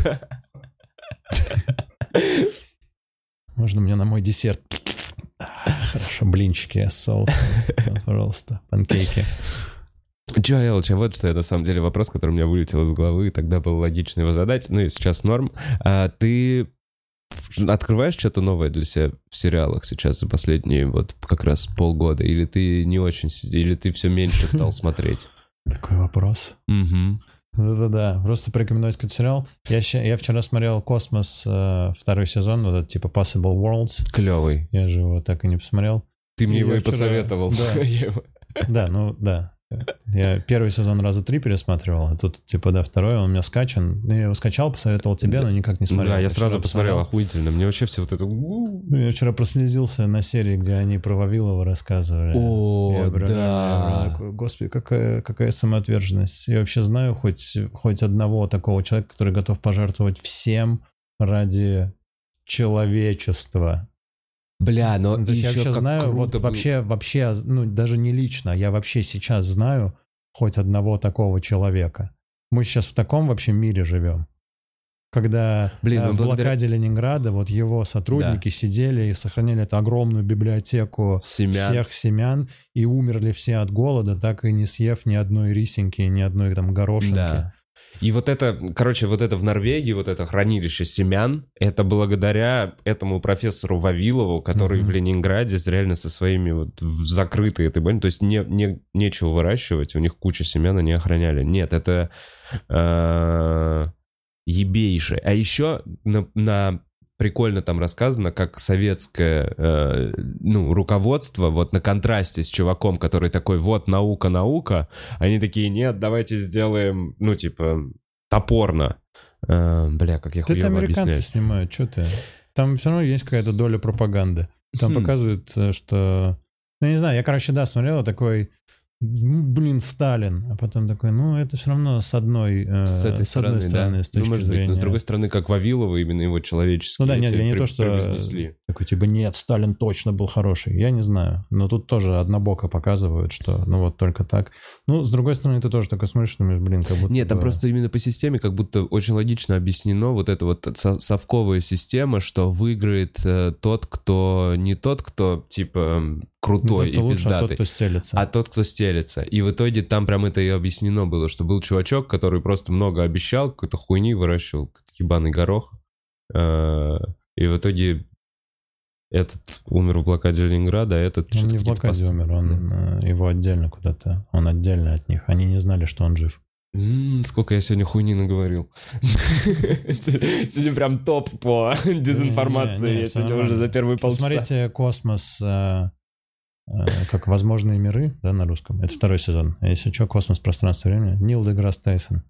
Можно мне на мой десерт. Хорошо, блинчики с соусом. Пожалуйста, панкейки. Чё, Элч, а вот что я на самом деле вопрос, который у меня вылетел из головы, и тогда было логично его задать, ну и сейчас норм. А ты открываешь что-то новое для себя в сериалах сейчас за последние вот как раз полгода, или ты не очень, или ты все меньше стал смотреть? Такой вопрос. Угу. Да-да-да, просто порекомендовать какой-то сериал. Я, я вчера смотрел «Космос» э, второй сезон, вот этот типа Possible Worlds. Клевый. Я же его так и не посмотрел. Ты мне Я его и вчера- посоветовал. да. [laughs] Да, ну да. Я первый сезон раза три пересматривал, а тут типа, да, второй, он у меня скачан. Ну, Я его скачал, посоветовал тебе, но никак не смотрел. Да, я Вчера сразу посмотрел, охуительно. Мне вообще все вот это... Ну, Я вчера прослезился на серии, где они про Вавилова рассказывали. О, Я я да. такой, Господи, какая, какая самоотверженность. Я вообще знаю хоть, хоть одного такого человека, который готов пожертвовать всем ради человечества. Бля, но Ну, То есть я еще вообще знаю, вот был- вообще, вообще, ну даже не лично, я вообще сейчас знаю хоть одного такого человека. Мы сейчас в таком вообще мире живем. Когда Блин, э, ну, в благодаря- блокаде Ленинграда вот его сотрудники сидели и сохраняли эту огромную библиотеку Семян. всех семян и умерли все от голода, так и не съев ни одной рисинки, ни одной там горошинки. Да. И вот это, короче, вот это в Норвегии, вот это хранилище семян, это благодаря этому профессору Вавилову, который Мгм. в Ленинграде реально со своими вот закрытой этой больницей, то есть не, не, нечего выращивать, у них куча семян, они охраняли. Нет, это э, ебейшее. А еще на, на- прикольно там рассказано, как советское, э, ну, руководство вот на контрасте с чуваком, который такой, вот, наука, наука, они такие, нет, давайте сделаем, ну, типа, топорно. Э, бля, как я Да это хуёво американцы объясняю. снимают, что ты? Там все равно есть какая-то доля пропаганды. Там Хм. показывают, э, что... Ну, не знаю, я, короче, да, смотрел, такой, «М, блин, Сталин. А потом такой, ну, это все равно с одной, э, С этой одной стороны, стороны, да. с точки ну, может зрения. быть, но с другой стороны, как Вавилова, именно его человеческие Ну да, нет, я не при- то, что... превознесли. Такой, типа, нет, Сталин точно был хороший. Я не знаю. Но тут тоже однобоко показывают, что, ну, вот только так. Ну, с другой стороны, ты тоже такой смотришь, думаешь, блин, как будто Нет, там бы- просто именно по системе как будто очень логично объяснено вот эта вот со- совковая система, что выиграет э, тот, кто... Не тот, кто, типа, Ну, крутой как-то и лучше, а тот, пиздатый, кто стелется. а тот, кто стелется. И в итоге там прям это и объяснено было, что был чувачок, который просто много обещал, какой-то хуйни выращивал, ебаный горох. Э, И в итоге этот умер в блокаде Ленинграда, а этот... Он не в блокаде пост- умер, он э, его отдельно куда-то, он отдельно от них. Они не знали, что он жив. М, Сколько я сегодня хуйни наговорил. [laughs] Сегодня прям топ по [laughs] дезинформации. Я сегодня уже за первые полчаса. Посмотрите «Космос», э, как «Возможные миры», да, на русском. Это второй сезон. А если что, «Космос. Пространство времени». Нил Деграсс Тайсон.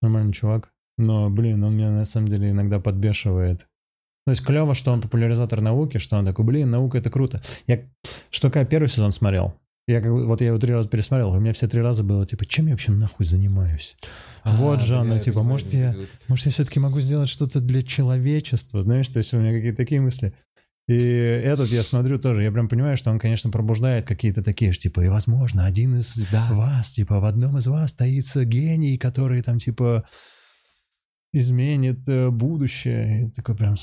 Нормальный чувак. Но, блин, он меня на самом деле иногда подбешивает. То есть клево, что он популяризатор науки, что он такой, блин, наука это круто. Я что когда первый сезон смотрел, я как вот я его три раза пересмотрел, у меня все три раза было типа, чем я вообще нахуй занимаюсь? Вот же А, она, типа, понимаю, может, я- Может, я все-таки могу сделать что-то для человечества, знаешь, то есть у меня какие-то такие мысли. И этот я смотрю тоже, я прям понимаю, что он, конечно, пробуждает какие-то такие же, типа, и, возможно, один из Да. вас, типа, в одном из вас таится гений, который там, типа, изменит э, будущее. И такой прям,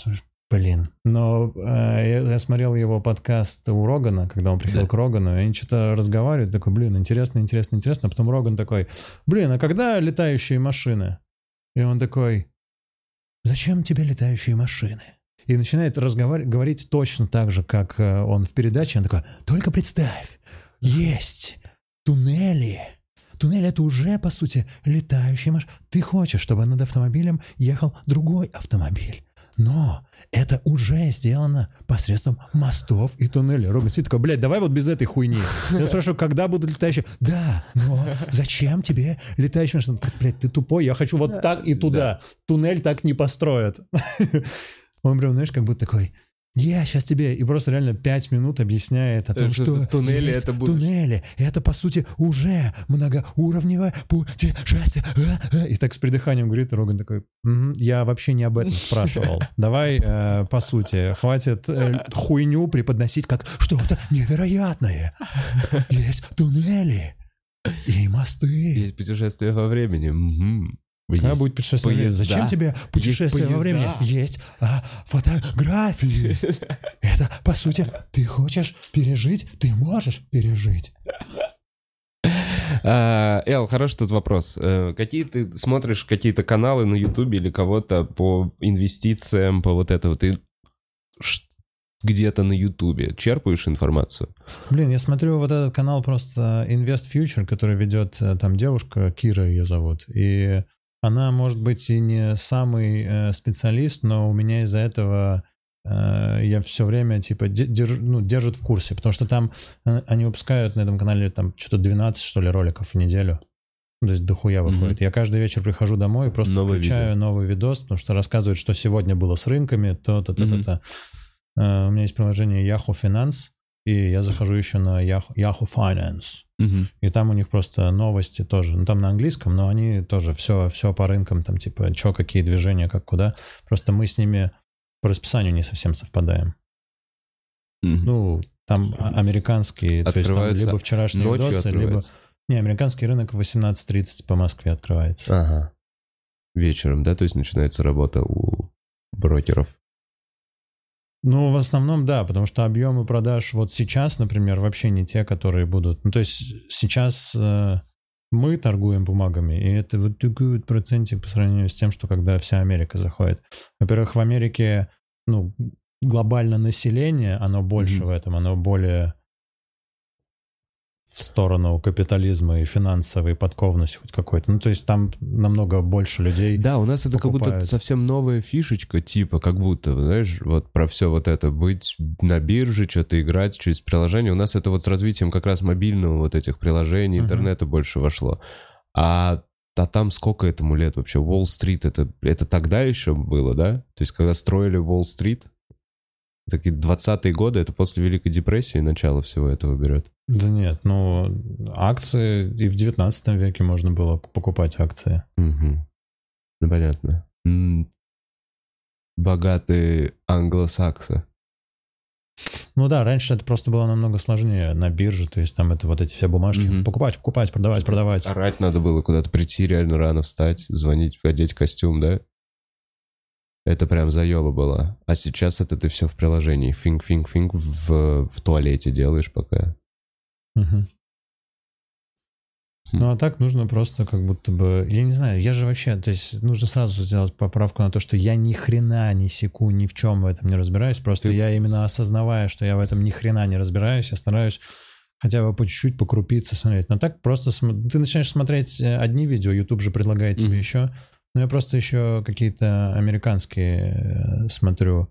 блин. Но э, я, я смотрел его подкаст у Рогана, когда он приходил Да. к Рогану, и они что-то разговаривают, такой, блин, интересно, интересно, интересно. А потом Роган такой, блин, а когда летающие машины? И он такой, зачем тебе летающие машины? И начинает разговаривать, говорить точно так же, как э, он в передаче. Он такой, только представь, есть туннели. Туннель это уже, по сути, летающий машина. Ты хочешь, чтобы над автомобилем ехал другой автомобиль. но это уже сделано посредством мостов и туннелей. Роган сидит такой, блядь, давай вот без этой хуйни. Я спрашиваю, когда будут летающие? Да, но зачем тебе летающие машины? Блядь, ты тупой, я хочу вот так и туда. Туннель так не построят. Он прям, знаешь, как будто такой, я сейчас тебе и просто реально пять минут объясняет о том, Что что, туннели это будущее. туннели. Это по сути уже многоуровневое путешествие. И так с придыханием говорит, Роган такой, «Мгм, я вообще не об этом [laughs] спрашивал. Давай э, по сути, хватит э, хуйню преподносить как что-то невероятное. Есть туннели и мосты. Есть путешествие во времени. Мгм. Когда Есть будет путешествие? поезда. Зачем тебе путешествие во времени? Есть а, фотографии. [laughs] Это, по сути, ты хочешь пережить, ты можешь пережить. А, Эл, хороший тут вопрос. Э, Какие ты смотришь какие-то каналы на Ютубе или кого-то по инвестициям, по вот это вот? Ты где-то на Ютубе черпаешь информацию? Блин, я смотрю вот этот канал просто Invest Future, который ведет э, там девушка, Кира ее зовут. И она, может быть, и не самый э, специалист, но у меня из-за этого э, я все время типа де- держ- ну, держит в курсе, потому что там э, они выпускают на этом канале там что-то 12, что ли, роликов в неделю. Ну, То есть дохуя выходит. Я каждый вечер прихожу домой и просто Новое включаю новый видос, потому что рассказывают, что сегодня было с рынками, то-то, то-то, Мгм. то. Э, У меня есть приложение Yahoo Finance, и я захожу еще на Yahoo, Yahoo Finance. И там у них просто новости тоже. Ну, там на английском, но они тоже все, все по рынкам, там типа, что, какие движения, как куда. Просто мы с ними по расписанию не совсем совпадаем. Мгм. Ну, там американские, то есть там либо вчерашние Ночью видосы, либо... Не, американский рынок в 18.30 по Москве открывается. Ага. Вечером, да? То есть начинается работа у брокеров. Ну, в основном, да, потому что объемы продаж вот сейчас, например, вообще не те, которые будут. Ну, то есть сейчас э, мы торгуем бумагами, и это вот такой вот процентик по сравнению с тем, что когда вся Америка заходит. Во-первых, в Америке, ну, глобально население, оно больше Мгм. в этом, оно более в сторону капитализма и финансовой подкованности хоть какой-то. Ну, то есть там намного больше людей. Да, у нас это как будто покупают. совсем новая фишечка, типа, как будто, знаешь, вот про все вот это, быть на бирже, что-то играть через приложение. У нас это вот с развитием как раз мобильного вот этих приложений, интернета больше вошло. А, а там сколько этому лет вообще? Уолл-стрит, это, это тогда еще было, да? То есть, когда строили Уолл-стрит, такие 20-е годы, это после Великой депрессии начало всего этого берет. Да нет, ну, акции и в 19 веке можно было покупать акции. Мгм. Ну, понятно. Богатые англосаксы. Ну да, раньше это просто было намного сложнее на бирже, то есть там это вот эти все бумажки. Мгм. Покупать, покупать, продавать, продавать. Орать надо было куда-то прийти, реально рано встать, звонить, одеть костюм, да? Это прям заеба была. А сейчас это ты все в приложении. Финг-финг-финг в, в туалете делаешь пока. Хм. Ну а так нужно просто как будто бы... Я не знаю, я же вообще... То есть нужно сразу сделать поправку на то, что я ни хрена не секу, ни в чем в этом не разбираюсь. Просто Ты- я именно осознавая, что я в этом ни хрена не разбираюсь, я стараюсь хотя бы по чуть-чуть покрупиться смотреть. Но так просто... см- Ты начинаешь смотреть э, одни видео, YouTube же предлагает тебе Мгм. еще. Но я просто еще какие-то американские э, смотрю.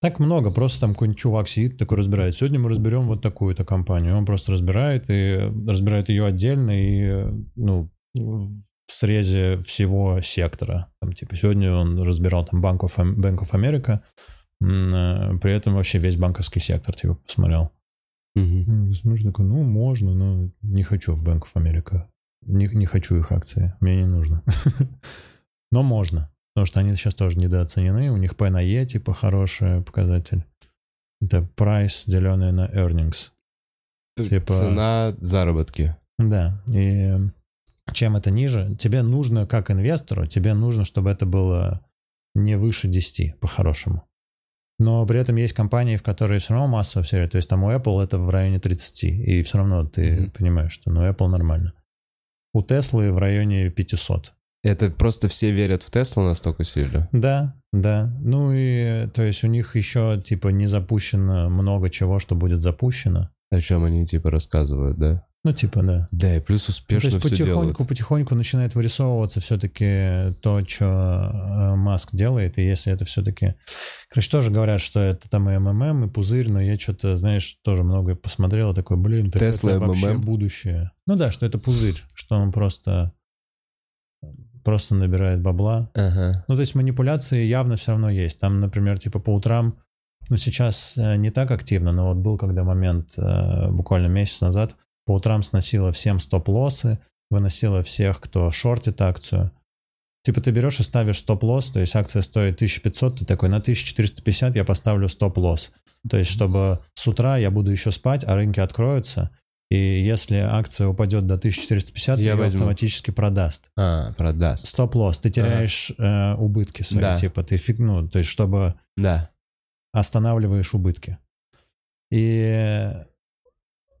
Так много, просто там какой-нибудь чувак сидит, такой разбирает. Сегодня мы разберем вот такую-то компанию. Он просто разбирает и разбирает ее отдельно и, э, ну, в срезе всего сектора. Там, типа, сегодня он разбирал там Bank of, Bank of America, э, при этом вообще весь банковский сектор, типа, посмотрел. Мгм. Ну, Смотришь, такой, ну, можно, но не хочу в Bank of America. Не, не хочу их акции, мне не нужно. [laughs] Но можно, потому что они сейчас тоже недооценены, у них P на E, типа, хороший показатель. Это price, деленный на earnings. Типа- Цена заработки. Да, и чем это ниже, тебе нужно, как инвестору, тебе нужно, чтобы это было не выше 10, по-хорошему. Но при этом есть компании, в которые все равно массово все, то есть там у Apple это в районе 30, и все равно ты Мгм. понимаешь, что ну Apple нормально. У Теслы в районе 500. Это просто все верят в Теслу настолько сильно. Да, да. Ну и то есть у них еще типа не запущено много чего, что будет запущено. О чем они типа рассказывают, да? Ну, типа, да. Да, и плюс Ну, успешно то есть все потихоньку, потихоньку начинает вырисовываться все-таки то, что Маск делает, и если это все-таки... Короче, тоже говорят, что это там и МММ, и пузырь, но я что-то, знаешь, тоже многое посмотрел, и такой, блин, так Тесла это вообще МММ. будущее. Ну да, что это пузырь, что он просто просто набирает бабла. Ага. Ну, то есть манипуляции явно все равно есть. Там, например, типа по утрам, ну, сейчас э, не так активно, но вот был когда момент, э, буквально месяц назад, по утрам сносила всем стоп-лоссы, выносила всех, кто шортит акцию. Типа ты берешь и ставишь стоп-лосс, то есть акция стоит 1500, ты такой, на 1450 я поставлю стоп-лосс. То есть, чтобы с утра я буду еще спать, а рынки откроются, и если акция упадет до 1450, Я ее возьму. автоматически продаст. А, продаст. Стоп-лосс, ты теряешь э, убытки свои, Да. типа ты фиг, ну, то есть чтобы Да. останавливаешь убытки. И,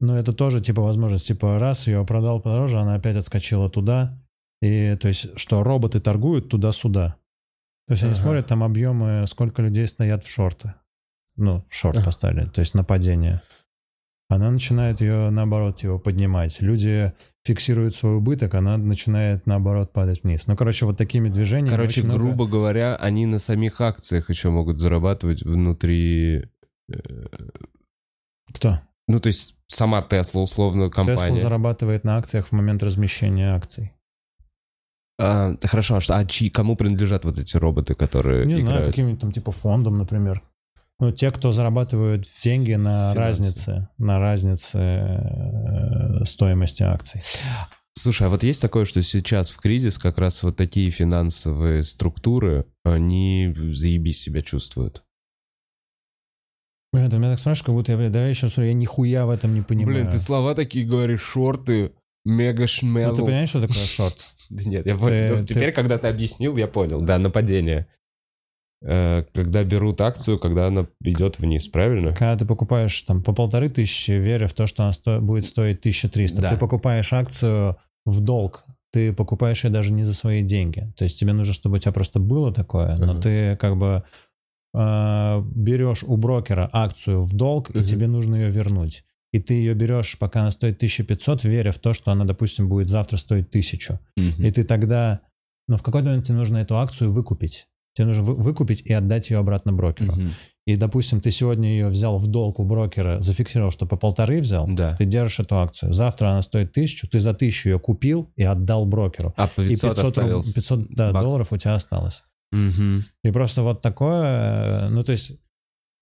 ну, это тоже, типа, возможность, типа, раз ее продал подороже, она опять отскочила туда, и, то есть, что роботы торгуют туда-сюда. То есть они Ага. смотрят там объемы, сколько людей стоят в шорты. Ну, шорт Ага. поставили, то есть нападение. Она начинает ее, наоборот, его поднимать. Люди фиксируют свой убыток, она начинает, наоборот, падать вниз. Ну, короче, вот такими движениями Короче, много- грубо говоря, они на самих акциях еще могут зарабатывать внутри... э, Кто? Ну, то есть сама Тесла, условно, Тесла компания. зарабатывает на акциях в момент размещения акций. А, хорошо, а, а чьи- кому принадлежат вот эти роботы, которые Не знаю, играют? каким-нибудь там типа фондом, например. Ну, те, кто зарабатывают деньги на Финансы. разнице, на разнице э, стоимости акций. Слушай, а вот есть такое, что сейчас в кризис как раз вот такие финансовые структуры, они заебись себя чувствуют. Блин, ты меня так спрашиваешь, как будто я, блядь, давай еще раз, я нихуя в этом не понимаю. Блин, ты слова такие говоришь, шорты, мега Ну, шмезл. ты понимаешь, что такое шорт? [laughs] Да нет, я понял. Ты- Теперь, когда ты объяснил, я понял. Да, нападение. Э, Когда берут акцию, когда она идет вниз, правильно? Когда ты покупаешь там по полторы тысячи, веря в то, что она сто- будет стоить 1300, Да. ты покупаешь акцию в долг, ты покупаешь ее даже не за свои деньги. То есть тебе нужно, чтобы у тебя просто было такое, но ты как бы э, берешь у брокера акцию в долг, и тебе нужно ее вернуть. И ты ее берешь, пока она стоит 1500, веря в то, что она, допустим, будет завтра стоить 1000. Мгм. И ты тогда, ну, в какой-то момент тебе нужно эту акцию выкупить. Тебе нужно вы- выкупить и отдать ее обратно брокеру. Мгм. И, допустим, ты сегодня ее взял в долг у брокера, зафиксировал, что по полторы взял, Да. ты держишь эту акцию. Завтра она стоит тысячу, ты за тысячу ее купил и отдал брокеру. А по И 500 руб- оставил. 500 да, долларов у тебя осталось. Мгм. И просто вот такое, э, ну, то есть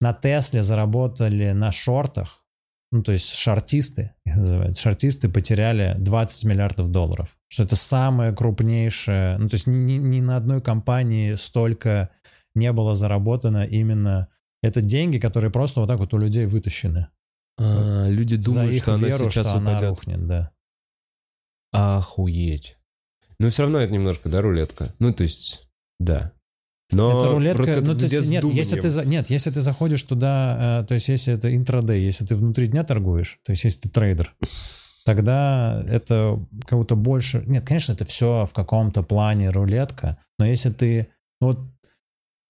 на Тесле заработали на шортах, ну, то есть шортисты, [laughs] их называют, шортисты потеряли 20 миллиардов долларов. Что это самое крупнейшее, ну, то есть ни, ни на одной компании столько не было заработано именно... Это деньги, которые просто вот так вот у людей вытащены. А, люди за думают, их что она веру, сейчас что она упадет. рухнет, да. Охуеть. Но все равно это немножко, да, рулетка? Ну, то есть, да. Но это рулетка, ну, то есть, нет, если ты, нет, если ты заходишь туда, э, то есть если это интрадей, если ты внутри дня торгуешь, то есть если ты трейдер, тогда это как будто больше... Нет, конечно, это все в каком-то плане рулетка, но если ты... ну Вот,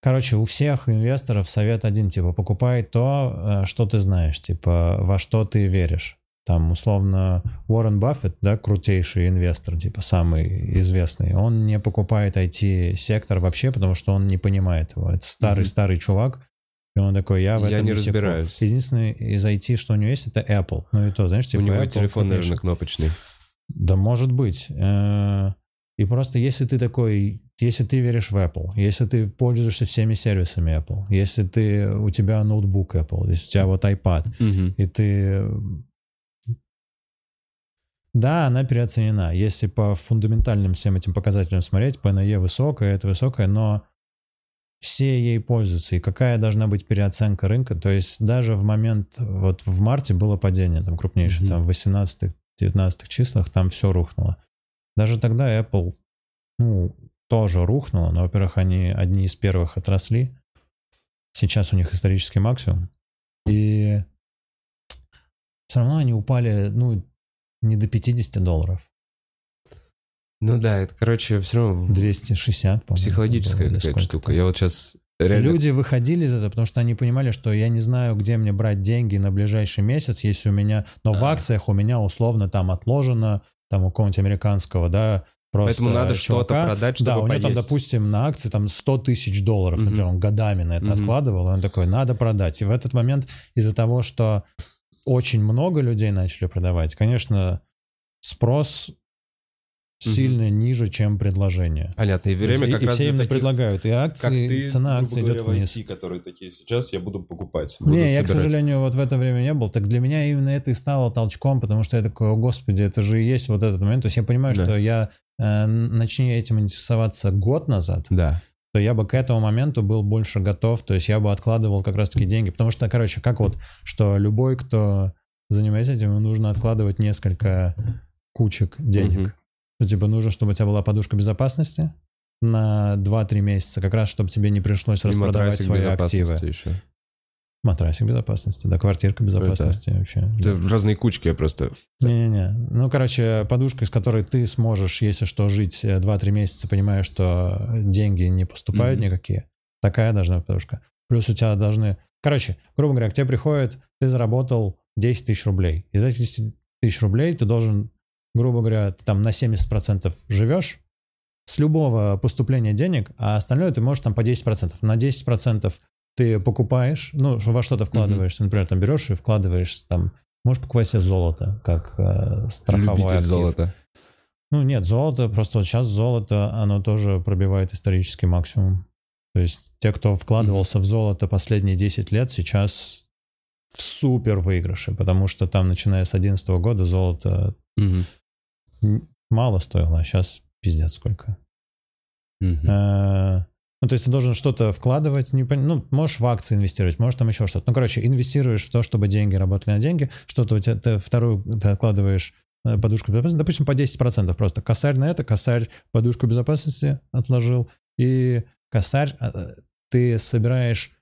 короче, у всех инвесторов совет один, типа, покупай то, э, что ты знаешь, типа, во что ты веришь. Там, условно, Уоррен Баффет, да, крутейший инвестор, типа, самый известный, он не покупает IT-сектор вообще, потому что он не понимает его. Это старый-старый чувак, и он такой, я в Я этом не секу». разбираюсь. Единственный из IT, что у него есть, это Apple. Ну и то, знаешь, типа У него Apple телефон, крупнейший. наверное, кнопочный. Да, может быть. Э, И просто если ты такой, если ты веришь в Apple, если ты пользуешься всеми сервисами Apple, если ты, у тебя ноутбук Apple, если у тебя вот iPad, Мгм. и ты... Да, она переоценена. Если по фундаментальным всем этим показателям смотреть, PNE высокая, это высокая, но все ей пользуются. И какая должна быть переоценка рынка? То есть даже в момент, вот в марте было падение там крупнейшее, Мгм. там в 18-19 числах там все рухнуло. Даже тогда Apple, ну, тоже рухнуло, но, во-первых, они одни из первых отросли. Сейчас у них исторический максимум. И все равно они упали, ну, не до 50 долларов. Ну да, это, короче, все равно 260, по-моему. психологическая какая-то штука. там. Я вот сейчас реально... Люди выходили из этого, потому что они понимали, что я не знаю, где мне брать деньги на ближайший месяц, если у меня... Но в А. акциях у меня условно там отложено, там у какого-нибудь американского, да, просто Поэтому надо что-то продать, чтобы Да, у него там, поесть. допустим, на акции там 100 тысяч долларов, Мгм. например, он годами на это Мгм. откладывал, и он такой, надо продать. И в этот момент из-за того, что очень много людей начали продавать, конечно, спрос сильно ниже, чем предложение. Понятно, и время и, как и раз все именно таких, предлагают, и акции, как ты, цена акций говоря, идет в вниз. IT, которые такие сейчас, я буду покупать. буду Не, я, к собирать. сожалению, вот в это время не был. Так для меня именно это и стало толчком, потому что я такой, о господи, это же и есть вот этот момент. То есть я понимаю, Да. что я э, начни этим интересоваться год назад, Да. То я бы к этому моменту был больше готов, то есть я бы откладывал как раз-таки деньги. Потому что, короче, как вот, что любой, кто занимается этим, ему нужно откладывать несколько кучек денег. Мгм. Ну, типа, нужно, чтобы у тебя была подушка безопасности на 2-3 месяца, как раз, чтобы тебе не пришлось И распродавать свои активы. еще. Матрасик безопасности, да, квартирка безопасности вообще. Это разные кучки я просто... Не-не-не. Ну, короче, подушка, из которой ты сможешь, если что, жить э, 2-3 месяца, понимая, что деньги не поступают Мгм. никакие. Такая должна быть подушка. Плюс у тебя должны... Короче, грубо говоря, к тебе приходит, ты заработал 10 тысяч рублей. Из этих 10 тысяч рублей ты должен, грубо говоря, ты там на 70% живешь с любого поступления денег, а остальное ты можешь там по 10%. На 10% ты покупаешь, ну, во что-то вкладываешься, например, там берешь и вкладываешь там Можешь покупать себе золото, как э, страховой Любитель актив. золота. Ну нет, золото, просто вот сейчас золото, оно тоже пробивает исторический максимум. То есть те, кто вкладывался в золото последние 10 лет, сейчас в супер выигрыше, потому что там, начиная с 2011 года, золото м- мало стоило, а сейчас пиздец сколько. Мгм. Ну, то есть ты должен что-то вкладывать, не пон- ну, можешь в акции инвестировать, можешь там еще что-то. Ну, короче, инвестируешь в то, чтобы деньги работали на деньги, что-то у тебя, ты вторую ты откладываешь э, подушку безопасности, допустим, по 10% просто. Косарь на это, косарь подушку безопасности отложил, и косарь э, ты собираешь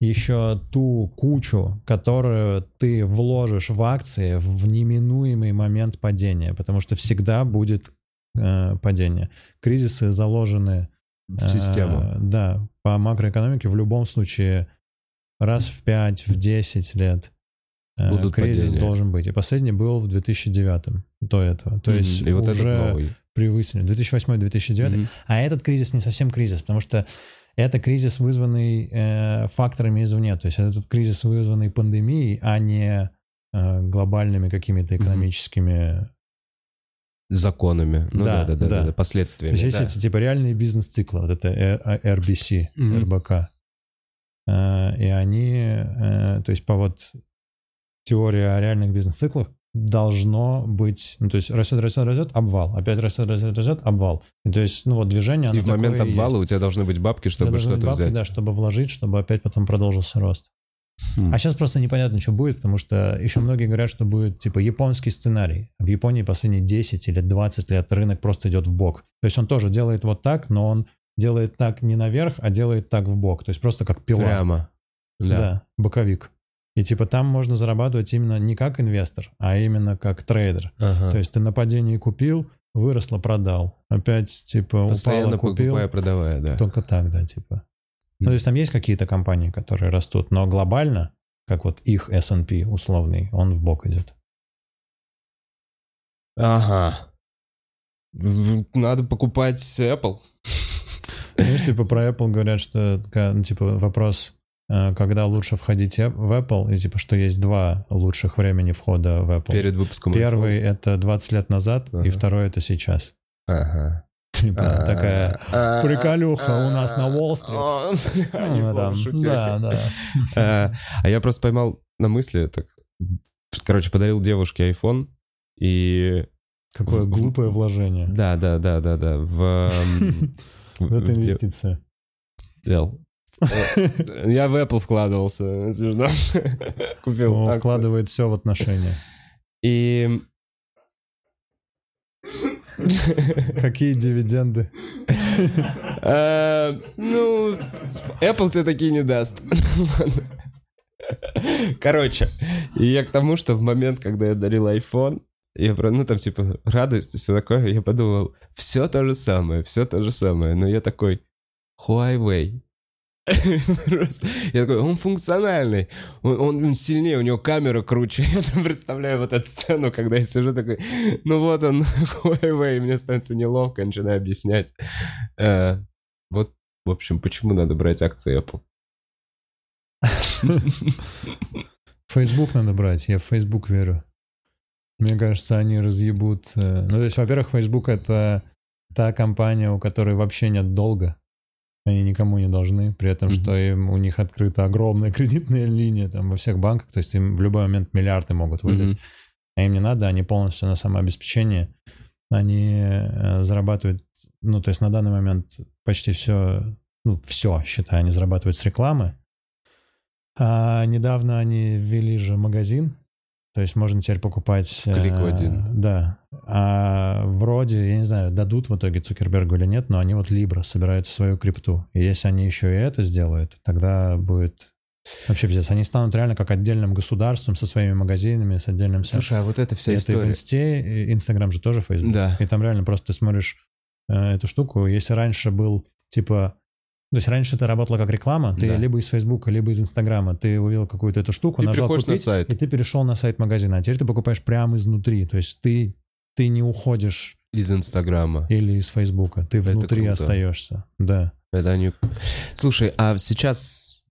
еще ту кучу, которую ты вложишь в акции в неминуемый момент падения, потому что всегда будет э, падение. Кризисы заложены В систему. Э, Да, по макроэкономике в любом случае раз в 5, в 10 лет э, Будут кризис падения. должен быть. И последний был в 2009 до этого. То Мгм. есть И вот уже этот новый. превысили. 2008-2009. Мгм. А этот кризис не совсем кризис, потому что это кризис, вызванный э, факторами извне. То есть этот кризис, вызванный пандемией, а не э, глобальными какими-то экономическими Законами. Ну да, Да, да, да, да, да. да, То последствиями. есть да. эти типа реальные бизнес-циклы, вот это RBC, Мгм. РБК. И они, э, то есть по вот теории о реальных бизнес-циклах должно быть, ну то есть растет, растет, растет, обвал, опять растет, растет, растет, обвал. И то есть, ну вот движение, И в момент обвала у есть. тебя должны быть бабки, У чтобы что-то бабки, взять. Да, чтобы вложить, чтобы опять потом продолжился рост. Хм. А сейчас просто непонятно, что будет, потому что еще многие говорят, что будет типа японский сценарий. В Японии последние 10 или 20 лет рынок просто идет в бок. То есть он тоже делает вот так, но он делает так не наверх, а делает так в бок. То есть просто как пила. Прямо. Да. Да, боковик. И типа там можно зарабатывать именно не как инвестор, а именно как трейдер. Ага. То есть ты на падении купил, выросло, продал. Опять типа Постоянно упало, купил. покупая, продавая, да. Только так, да, типа. Ну, то есть там есть какие-то компании, которые растут, но глобально, как вот их S&P условный, он в бок идет. Ага. Надо покупать Apple. Знаешь, типа про Apple говорят, что ну, типа вопрос, э, когда лучше входить в Apple, и типа что есть два лучших времени входа в Apple. Перед выпуском Первый iPhone. это 20 лет назад, и Ага. второй это сейчас. Ага. Типа такая А, приколюха а, у нас на Уолл-стрит. [laughs] а, ну, да, да. А а я просто поймал на мысли, так, короче, подарил девушке iPhone, и Какое глупое вложение. да, да, да, да, да, в... [laughs] Это инвестиция. Дел. Э, [laughs] Я в Apple вкладывался. Купил Он вкладывает все в отношения. И... Какие дивиденды? Э, Ну, Apple тебе такие не даст. Короче, и я к тому, что в момент, когда я дарил iPhone, я про, ну там типа радость и все такое, я подумал, все то же самое, все то же самое, но я такой, Huawei. Я такой, он функциональный, он, он сильнее, у него камера круче. [laughs] Я там представляю вот эту сцену, когда я сижу такой, ну вот он, Huawei, мне становится неловко, начинаю объяснять. Э, вот, в общем, почему надо брать акции Apple? Facebook надо брать, я в Facebook верю. Мне кажется, они разъебут... Э, ну, то есть, во-первых, Facebook — это та компания, у которой вообще нет долга. Они никому не должны, при этом, mm-hmm. что им, у них открыта огромная [laughs] кредитная линия там во всех банках, то есть им в любой момент миллиарды могут выдать. Mm-hmm. А им не надо, они полностью на самообеспечение. Они э, зарабатывают, ну, то есть на данный момент почти все, ну, все, считай, они зарабатывают с рекламы. А недавно они ввели же магазин, то есть можно теперь покупать... клик в один. Э, да. А вроде, я не знаю, дадут в итоге Цукербергу или нет, но они вот Libra собирают свою крипту. И если они еще и это сделают, тогда будет Вообще пиздец. Они станут реально как отдельным государством со своими магазинами, с отдельным... Слушай, а вот это вся это история... Это в Инсте, Инстаграм же тоже Facebook. Да. И там реально просто ты смотришь э, эту штуку. Если раньше был, типа, то есть раньше это работало как реклама, ты да. либо из Фейсбука, либо из Инстаграма, ты увидел какую-то эту штуку, и нажал купить, на сайт. и ты перешел на сайт магазина. А теперь ты покупаешь прямо изнутри, то есть ты, ты не уходишь... Из Инстаграма. Или из Фейсбука, ты это внутри круто. остаешься, да. Это они... Слушай, а сейчас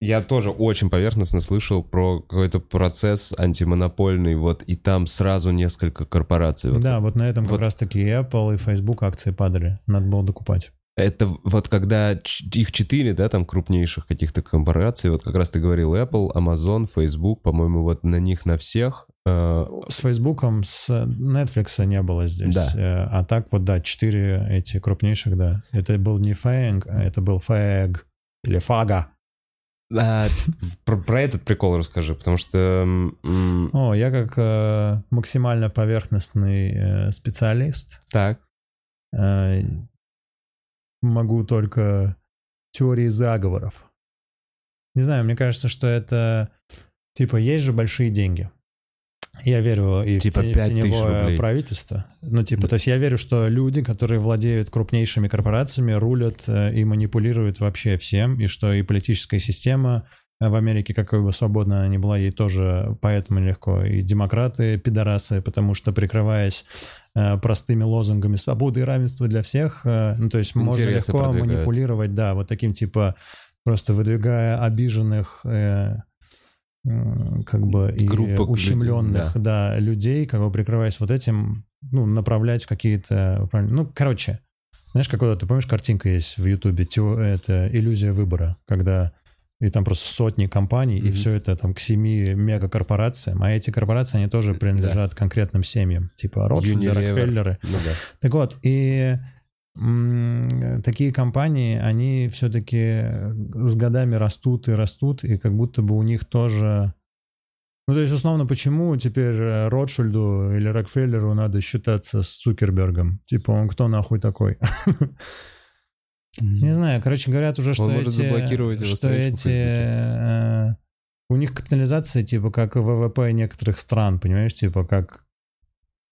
я тоже очень поверхностно слышал про какой-то процесс антимонопольный, вот, и там сразу несколько корпораций. Вот. Да, вот на этом вот. как раз-таки Apple, и Facebook акции падали. Надо было докупать. Это вот когда их четыре, да, там крупнейших каких-то корпораций, вот как раз ты говорил, Apple, Amazon, Facebook, по-моему, вот на них на всех. Э... С Фейсбуком, с Netflix не было здесь. Да. Э, а так вот, да, четыре эти крупнейших, да. Это был не Fang, а это был Fag или Фага. А, про, про этот прикол расскажи, потому что... О, я как э, максимально поверхностный э, специалист. Так. Э, могу только теории заговоров. Не знаю, мне кажется, что это... Типа, есть же большие деньги. Я верю и типа в, теневое правительство. Ну, типа, то есть я верю, что люди, которые владеют крупнейшими корпорациями, рулят э, и манипулируют вообще всем, и что и политическая система в Америке, какой бы свободна она ни была, ей тоже поэтому легко. И демократы пидорасы, потому что, прикрываясь э, простыми лозунгами свободы и равенства для всех, э, ну, то есть можно легко продвигают. манипулировать, да, вот таким типа, просто выдвигая обиженных э, как бы и Группа ущемленных, людей, да. да, людей, как бы прикрываясь вот этим, ну, направлять какие-то, ну, короче, знаешь, какой ты помнишь, картинка есть в Ютубе, это иллюзия выбора, когда и там просто сотни компаний, mm-hmm. и все это там к семи мегакорпорациям, а эти корпорации, они тоже принадлежат да. конкретным семьям, типа Ротшильды, Рокфеллеры. Ну, да. Так вот, и такие компании, они все-таки с годами растут и растут, и как будто бы у них тоже... Ну, то есть, условно, почему теперь Ротшильду или Рокфеллеру надо считаться с Цукербергом? Типа, он кто нахуй такой? [laughs] Не знаю, короче, говорят уже, что может эти, заблокировать его что эти, э, у них капитализация типа как ВВП некоторых стран, понимаешь, типа как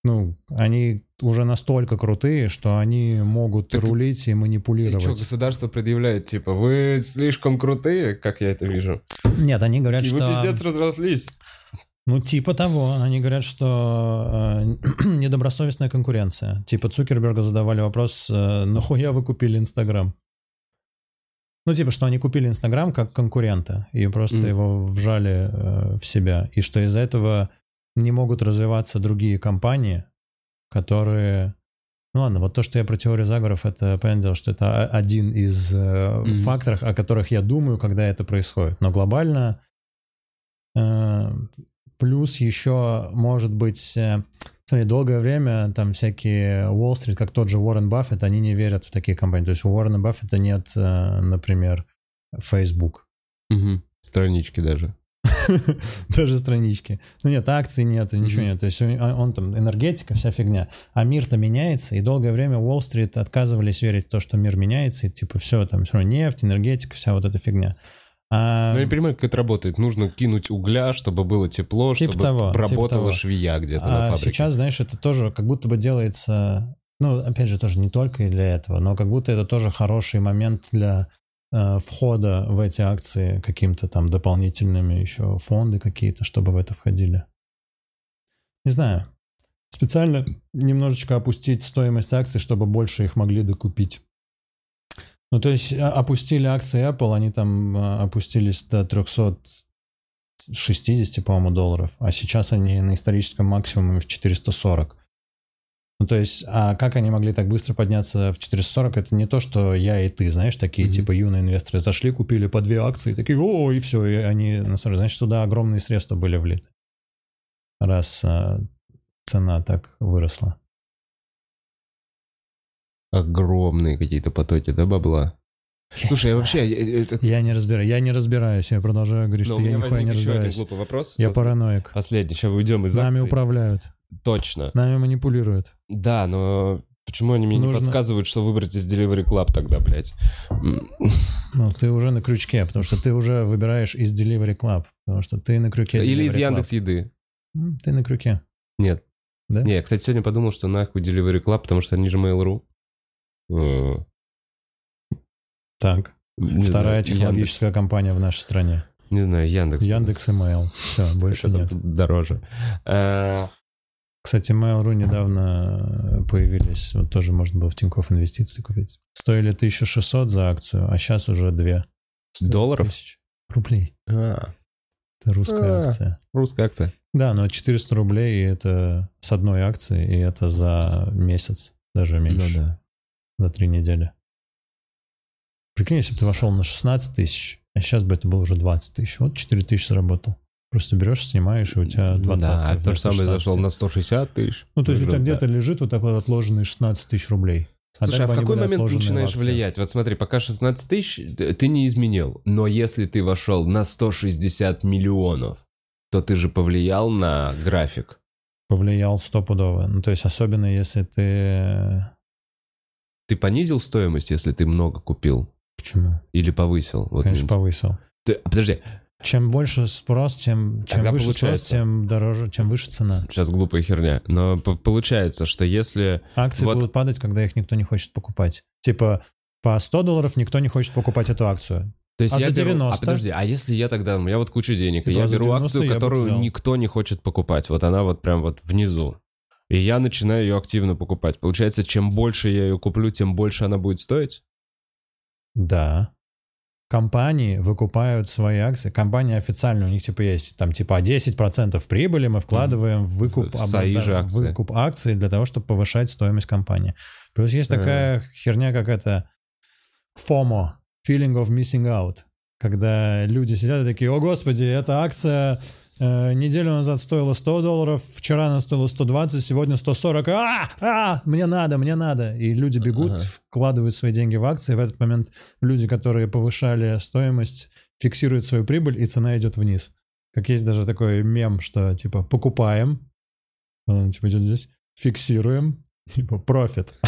ну, они уже настолько крутые, что они могут так рулить и манипулировать. И что, государство предъявляет, типа, вы слишком крутые, как я это вижу? Нет, они говорят, и что... вы пиздец разрослись. Ну, типа того. Они говорят, что э, [clears throat] недобросовестная конкуренция. Типа Цукерберга задавали вопрос, э, нахуя вы купили Инстаграм? Ну, типа, что они купили Инстаграм как конкурента и просто mm. его вжали э, в себя. И что из-за этого не могут развиваться другие компании, которые... Ну ладно, вот то, что я про теорию заговоров, это, понятное дело, что это один из э, mm-hmm. факторов, о которых я думаю, когда это происходит. Но глобально э, Плюс еще, может быть, э, смотри, долгое время там всякие Уолл-стрит, как тот же Уоррен Баффет, они не верят в такие компании. То есть у Уоррена Баффета нет, э, например, Facebook. Угу. Странички даже. [laughs] Даже странички. Ну нет, акций нет, ничего нет. То есть он, он там энергетика, вся фигня. А мир-то меняется, и долгое время Уолл-стрит отказывались верить в то, что мир меняется, и типа все, там все равно нефть, энергетика, вся вот эта фигня. А... Ну, я не понимаю, как это работает. Нужно кинуть угля, чтобы было тепло, типа чтобы того, работала типа швея где-то а на фабрике. Сейчас, знаешь, это тоже как будто бы делается... Ну, опять же, тоже не только для этого, но как будто это тоже хороший момент для э, входа в эти акции каким-то там дополнительными еще фонды какие-то, чтобы в это входили. Не знаю. Специально немножечко опустить стоимость акций, чтобы больше их могли докупить. Ну, то есть а, опустили акции Apple, они там а, опустились до 360, по-моему, долларов, а сейчас они на историческом максимуме в 440. Ну, то есть, а как они могли так быстро подняться в 440, это не то, что я и ты, знаешь, такие, mm-hmm. типа, юные инвесторы зашли, купили по две акции, такие, о, и все, и они, на самом деле, значит, туда огромные средства были влиты. Раз а, цена так выросла. Огромные какие-то потоки, да, бабла? Я Слушай, я вообще... Я, это... я не разбираюсь, я не разбираюсь, я продолжаю говорить, Но что я нихуя не разбираюсь. Один глупый вопрос. Я Пос... параноик. Последний, сейчас уйдем из Нами управляют. Точно. Нами манипулируют. Да, но почему они мне Нужно... не подсказывают, что выбрать из Delivery Club тогда, блядь? Ну, ты уже на крючке, потому что ты уже выбираешь из Delivery Club, потому что ты на крюке. Или из Яндекс Еды. Ты на крюке. Нет. Да? Не, я, кстати, сегодня подумал, что нахуй Delivery Club, потому что они же Mail.ru. Э. Так. Не Вторая знаю, технологическая Яндекс. компания в нашей стране. Не знаю, Яндекс. Яндекс и Mail. Все, [laughs] больше нет. Дороже. Э. Кстати, Mail.ru недавно появились. Вот тоже можно было в Тинькофф инвестиции купить. Стоили 1600 за акцию, а сейчас уже 2. Долларов? Рублей. А. Это русская а, акция. Русская акция. Да, но 400 рублей это с одной акции, и это за месяц, даже меньше. Ну да. За три недели. Прикинь, если бы ты вошел на 16 тысяч, а сейчас бы это было уже 20 тысяч. Вот 4 тысячи заработал. Просто берешь, снимаешь, и у тебя 20 Да, а то же самое зашел на 160 тысяч. Ну, то есть у тебя где-то лежит вот такой вот отложенный 16 тысяч рублей. А Слушай, а в какой момент ты начинаешь влиять? Вот смотри, пока 16 тысяч ты не изменил. Но если ты вошел на 160 миллионов, то ты же повлиял на график. Повлиял стопудово. Ну, то есть, особенно если ты... Ты понизил стоимость, если ты много купил? Почему? Или повысил? Вот Конечно, повысил. Ты, подожди. Чем больше спрос, тем, чем выше получается... спрос, тем дороже, чем выше цена. Сейчас глупая херня. Но получается, что если... Акции вот... будут падать, когда их никто не хочет покупать. Типа по 100 долларов никто не хочет покупать эту акцию. То есть а я за 90? Беру, а подожди, а если я тогда, у меня вот куча денег, и я беру акцию, которую никто не хочет покупать, вот она вот прям вот внизу, и я начинаю ее активно покупать. Получается, чем больше я ее куплю, тем больше она будет стоить? Да. Компании выкупают свои акции. Компания официально, у них типа есть там типа 10% прибыли мы вкладываем в выкуп, в свои же акции. выкуп акций для того, чтобы повышать стоимость компании. Плюс есть такая херня, как это FOMO, feeling of missing out, когда люди сидят и такие, о господи, эта акция э, неделю назад стоила 100 долларов, вчера она стоила 120, сегодня 140, а, а, мне надо, мне надо. И люди бегут, ага. вкладывают свои деньги в акции, в этот момент люди, которые повышали стоимость, фиксируют свою прибыль, и цена идет вниз. Как есть даже такой мем, что типа покупаем, он типа идет здесь, фиксируем, типа профит. [laughs]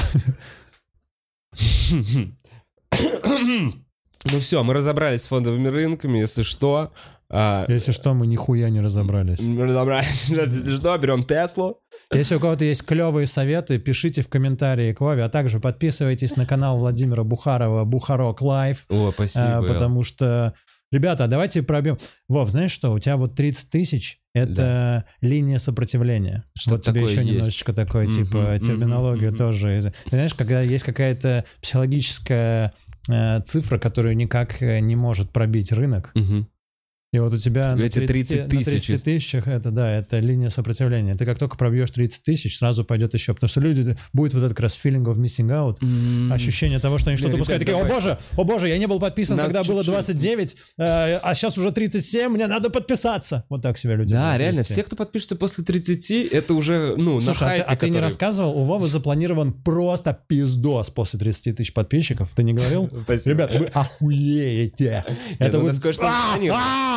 Ну все, мы разобрались с фондовыми рынками, если что. А, если что, мы нихуя не разобрались. Мы разобрались. [laughs] Если что, берем Теслу. Если у кого-то есть клевые советы, пишите в комментарии к Вове, а также подписывайтесь на канал Владимира Бухарова Бухарок Лайв. О, спасибо. Потому что, ребята, давайте пробьем. Вов, знаешь что, у тебя вот 30 тысяч, это да. линия сопротивления. Что вот тебе еще есть. немножечко такой, типа, терминологию тоже. знаешь, когда есть какая-то психологическая Э, цифра, которую никак э, не может пробить рынок. Угу. И вот у тебя на 30, 30 тысяч. На 30 тысячах это, да, это линия сопротивления. Ты как только пробьешь 30 тысяч, сразу пойдет еще. Потому что люди, будет вот этот как раз feeling of missing out, mm-hmm. ощущение того, что они что-то пускают. Такие, о боже, о боже, я не был подписан, Нас когда чуть-чуть... было 29, э, а сейчас уже 37, мне надо подписаться. Вот так себя люди Да, реально, вести. все, кто подпишется после 30, это уже, ну, Слушай, на хайпе, а, ты, а который... ты не рассказывал, у Вовы запланирован просто пиздос после 30 тысяч подписчиков. Ты не говорил? [laughs] Ребят, вы охуеете. Это вот...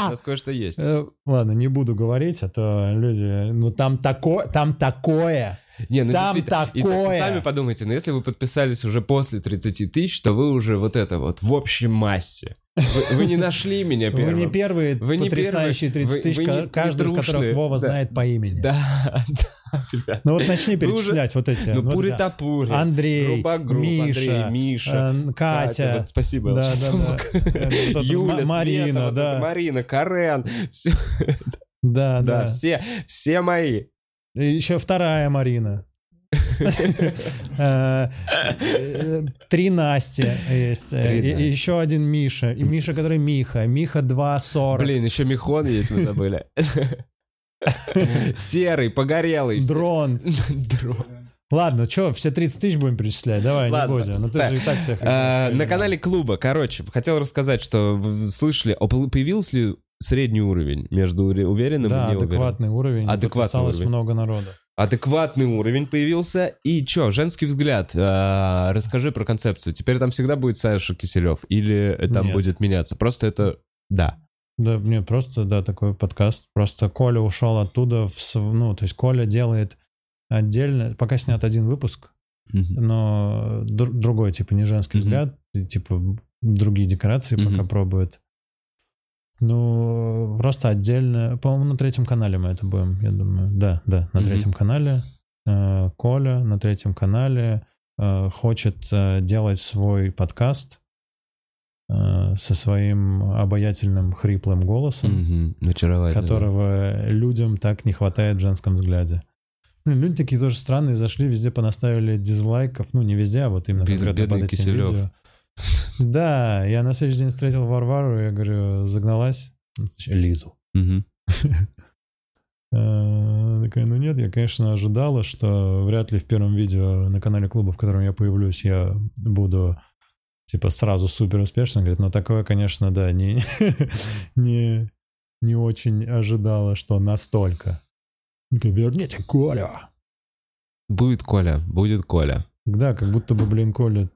Нас кое-что есть. Э, ладно, не буду говорить, а то люди... Ну там такое, там такое... [laughs] Не, ну там такое. И, сами подумайте, но если вы подписались уже после 30 тысяч, то вы уже вот это вот в общей массе. Вы, вы не нашли меня первым. Вы не первые вы потрясающие 30 тысяч, каждый из которых Вова да. знает по имени. [laughs] Да, Ребят. Ну вот начни Вы уже- перечислять вот эти. Ну, вот пури да. топури. Андрей, Грубогруб, Миша, Андрей, Миша. э, Катя. вот спасибо. Да, да, да. Э, вот Юля, Ма- Марина, Света, вот да. это Марина, Карен. Все, Да, да, да. все, все мои. Еще вторая Марина. [laughs] Э, Три Насти есть. еще один Миша. И Миша, который Миха. Миха 2.40. Блин, еще Михон есть, мы забыли. [laughs] Серый, погорелый. Дрон. [laughs] Дрон. Ладно, что, все 30 тысяч будем перечислять? Давай, Ладно. не будем. Ну ты Так, же и так всех... А, На канале клуба, короче, хотел рассказать, что вы слышали, а появился ли средний уровень между уверенным Да, и неуверенным? адекватный уровень. Адекватный уровень. много народа. Адекватный уровень появился. И чё, женский взгляд. А, расскажи про концепцию. Теперь там всегда будет Саша Киселев? Или там Нет. будет меняться? Просто это... Да. Да, не, просто, да, такой подкаст. Просто Коля ушел оттуда, в, ну, то есть Коля делает отдельно, пока снят один выпуск, но др- другой, типа, не женский Мгм. взгляд, типа, другие декорации пока Мгм. пробует. Ну, просто отдельно, по-моему, на третьем канале мы это будем, я думаю. Да, да, на третьем канале. Э, Коля на третьем канале э, хочет э, делать свой подкаст со своим обаятельным хриплым голосом. Очаровательно. которого людям так не хватает в женском взгляде. Блин, люди такие тоже странные, зашли, везде понаставили дизлайков. Ну, не везде, а вот именно Бед- конкретно под этим Киселев. видео. Да, я на следующий день встретил Варвару, я говорю, загналась? Ну, Лизу. [laughs] Э, такая, ну нет, я, конечно, ожидала, что вряд ли в первом видео на канале клуба, в котором я появлюсь, я буду типа сразу супер успешным. Говорит, ну такое, конечно, да, не, [laughs] не, не очень ожидала, что настолько. Верните Коля. Будет Коля, будет Коля. Да, как будто бы, блин, Коля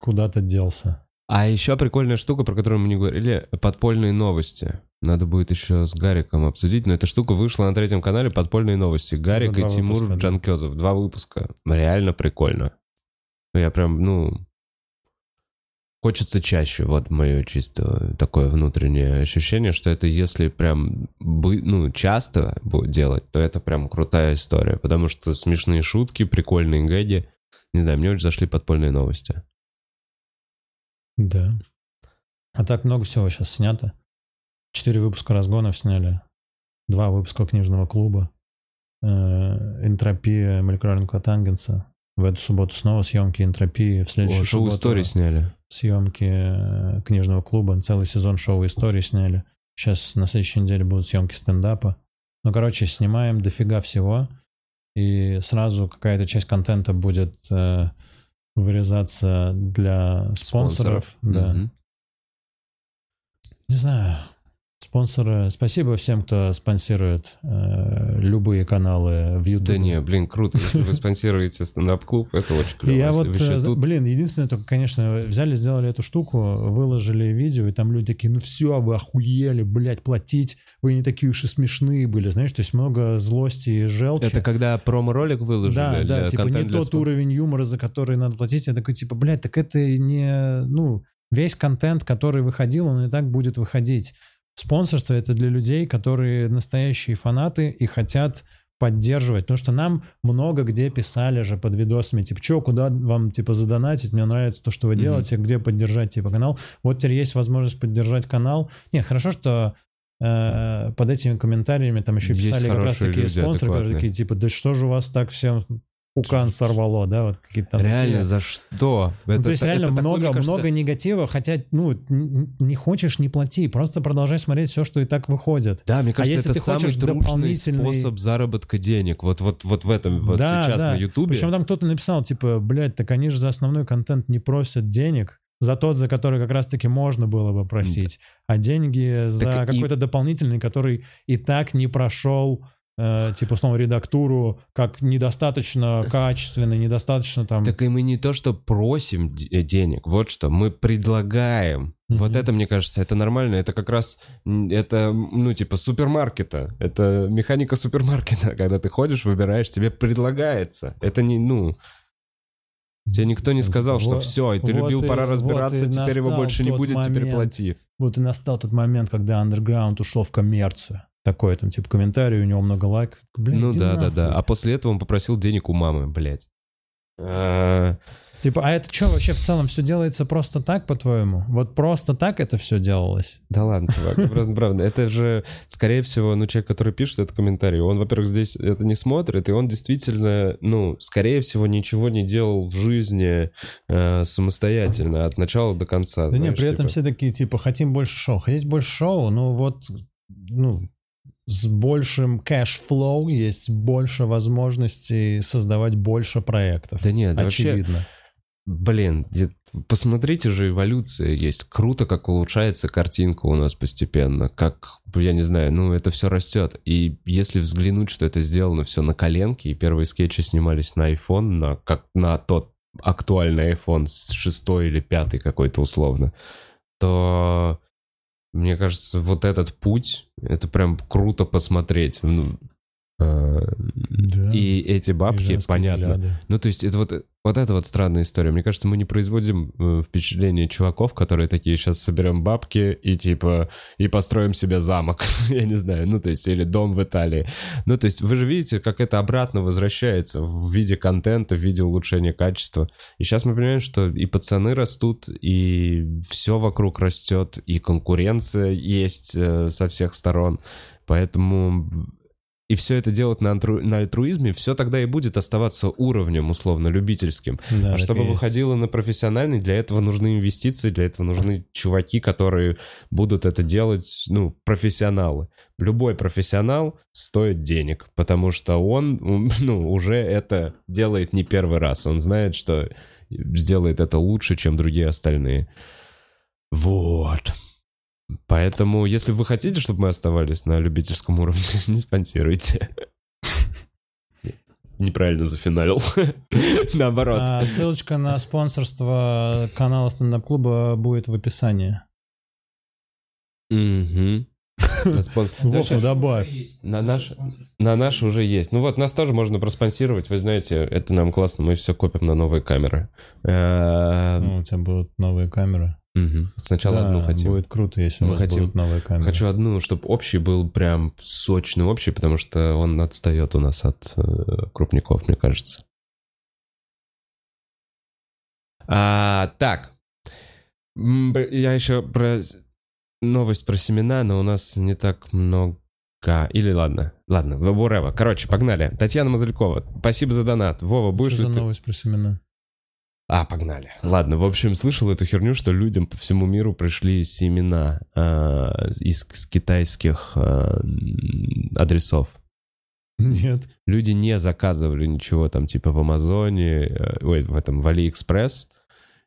куда-то делся. А еще прикольная штука, про которую мы не говорили, подпольные новости. Надо будет еще с Гариком обсудить, но эта штука вышла на третьем канале «Подпольные новости». Гарик и Тимур выпуска. Джанкезов. Два выпуска. Реально прикольно. Я прям, ну... Хочется чаще, вот мое чисто такое внутреннее ощущение, что это если прям, бы, ну, часто будет делать, то это прям крутая история, потому что смешные шутки, прикольные гэги. Не знаю, мне очень зашли подпольные новости. Да. А так много всего сейчас снято. Четыре выпуска разгонов сняли. Два выпуска книжного клуба. Э, Энтропия молекулярного тангенса. В эту субботу снова съемки энтропии. В следующую О, субботу истории сняли. Съемки э, книжного клуба. Целый сезон шоу истории сняли. Сейчас на следующей неделе будут съемки стендапа. Ну, короче, снимаем дофига всего. И сразу какая-то часть контента будет э, вырезаться для спонсоров. Да. Мгм. Не знаю. Спонсоры. Спасибо всем, кто спонсирует э, любые каналы в YouTube. Да не, блин, круто. Если вы [laughs] спонсируете стендап-клуб, это очень И клево. я вот, э, тут- блин, единственное, только, конечно, взяли, сделали эту штуку, выложили видео, и там люди такие, ну все, вы охуели, блядь, платить, вы не такие уж и смешные были, знаешь, то есть много злости и желчи. Это когда промо-ролик выложили Да, да, типа не тот спон- уровень юмора, за который надо платить. Я такой, типа, блядь, так это не, ну, весь контент, который выходил, он и так будет выходить. Спонсорство — это для людей, которые настоящие фанаты и хотят поддерживать. Потому что нам много где писали же под видосами, типа, что, куда вам, типа, задонатить, мне нравится то, что вы делаете, где поддержать, типа, канал. Вот теперь есть возможность поддержать канал. Не, хорошо, что э, под этими комментариями там еще Есть писали как раз такие люди, спонсоры, которые такие, типа, да что же у вас так всем пукан сорвало, да, вот какие-то там Реально, такие. за что? Ну, Это то есть та- реально это много, кажется, много негатива, хотя, ну, не хочешь, не плати, просто продолжай смотреть все, что и так выходит. Да, мне кажется, А если это ты самый трушный дополнительный- способ заработка денег. Вот, вот, вот в этом, вот Да, сейчас да. на Ютубе. Причем там кто-то написал, типа, блядь, так они же за основной контент не просят денег, за тот, за который как раз-таки можно было бы просить, а деньги за Так и- какой-то дополнительный, который и так не прошел, э, типа, условно, редактуру, как недостаточно качественно, недостаточно там... Так и мы не то, что просим де- денег, вот что, мы предлагаем. Вот Мгм. это, мне кажется, это нормально. Это как раз, это, ну, типа супермаркета. Это механика супермаркета. [laughs] Когда ты ходишь, выбираешь, тебе предлагается. Это не, ну... Тебе никто не сказал, что Вот- все, ты вот любил, и- пора вот разбираться, и теперь его больше не будет, теперь момент. плати. Вот и настал тот момент, когда андерграунд ушел в коммерцию. Такой, там, типа, комментарий, у него много лайков. Блин, Ну да, да, нахуй. да. А после этого он попросил денег у мамы, блядь. А, Типа, а это что, вообще в целом все делается просто так, по-твоему? Вот просто так это все делалось? Да ладно, чувак, просто правда. Это же, скорее всего, ну, человек, который пишет этот комментарий, он, во-первых, здесь это не смотрит, и он действительно, ну, скорее всего, ничего не делал в жизни э, самостоятельно от начала до конца. Да знаешь, при этом типа. все такие, типа, хотим больше шоу. Хотеть больше шоу, ну вот, ну, с большим cash flow есть больше возможностей создавать больше проектов. Да нет, да вообще, Очевидно. блин, де- посмотрите же, эволюция есть. Круто, как улучшается картинка у нас постепенно. Как, я не знаю, ну, это все растет. И если взглянуть, что это сделано все на коленке, и первые скетчи снимались на iPhone, на, как на тот актуальный iPhone шестой или пятый какой-то условно, то мне кажется, вот этот путь, это прям круто посмотреть. Ну, Да. И эти И бабки, женские понятно. взгляды. Ну, то есть, это вот, вот это вот странная история. Мне кажется, мы не производим э, впечатление чуваков, которые такие, сейчас соберем бабки и типа, и построим себе замок. [laughs] Я не знаю, ну, то есть, или дом в Италии. Ну, то есть, вы же видите, как это обратно возвращается в виде контента, в виде улучшения качества. И сейчас мы понимаем, что и пацаны растут, и все вокруг растет, и конкуренция есть э, со всех сторон. Поэтому и все это делать на, антру- на альтруизме, все тогда и будет оставаться уровнем, условно, любительским. Да, а чтобы есть. выходило на профессиональный, для этого нужны инвестиции, для этого нужны чуваки, которые будут это делать, ну, профессионалы. Любой профессионал стоит денег, потому что он, [laughs] ну, уже это делает не первый раз. Он знает, что сделает это лучше, чем другие остальные. Вот. Поэтому, если вы хотите, чтобы мы оставались на любительском уровне, [laughs] не спонсируйте. Неправильно зафиналил. [laughs] Наоборот. А, ссылочка на спонсорство канала стендап-клуба будет в описании. Ну [laughs] добавь. На наш, на наш уже есть. Ну вот, нас тоже можно проспонсировать. Вы знаете, это нам классно. Мы все копим на новые камеры. Э, Ну, у тебя будут новые камеры. Мгм. Сначала Да, одну хотим. будет круто, если Мы у вас хотим- будут новые камеры. Хочу одну, чтобы общий был прям сочный общий, потому что он отстает у нас от э, крупников, мне кажется. А, так. Я еще про новость про семена, но у нас не так много. Или ладно, ладно, whatever. Короче, погнали. Татьяна Мазалькова, спасибо за донат. Вова, будешь Что ли за ты... новость про семена? А, погнали. Ладно, в общем, слышал эту херню, что людям по всему миру пришли семена а, из с китайских м, адресов. Нет. Люди не заказывали ничего там типа в Амазоне, э, ой, в этом, в Алиэкспресс.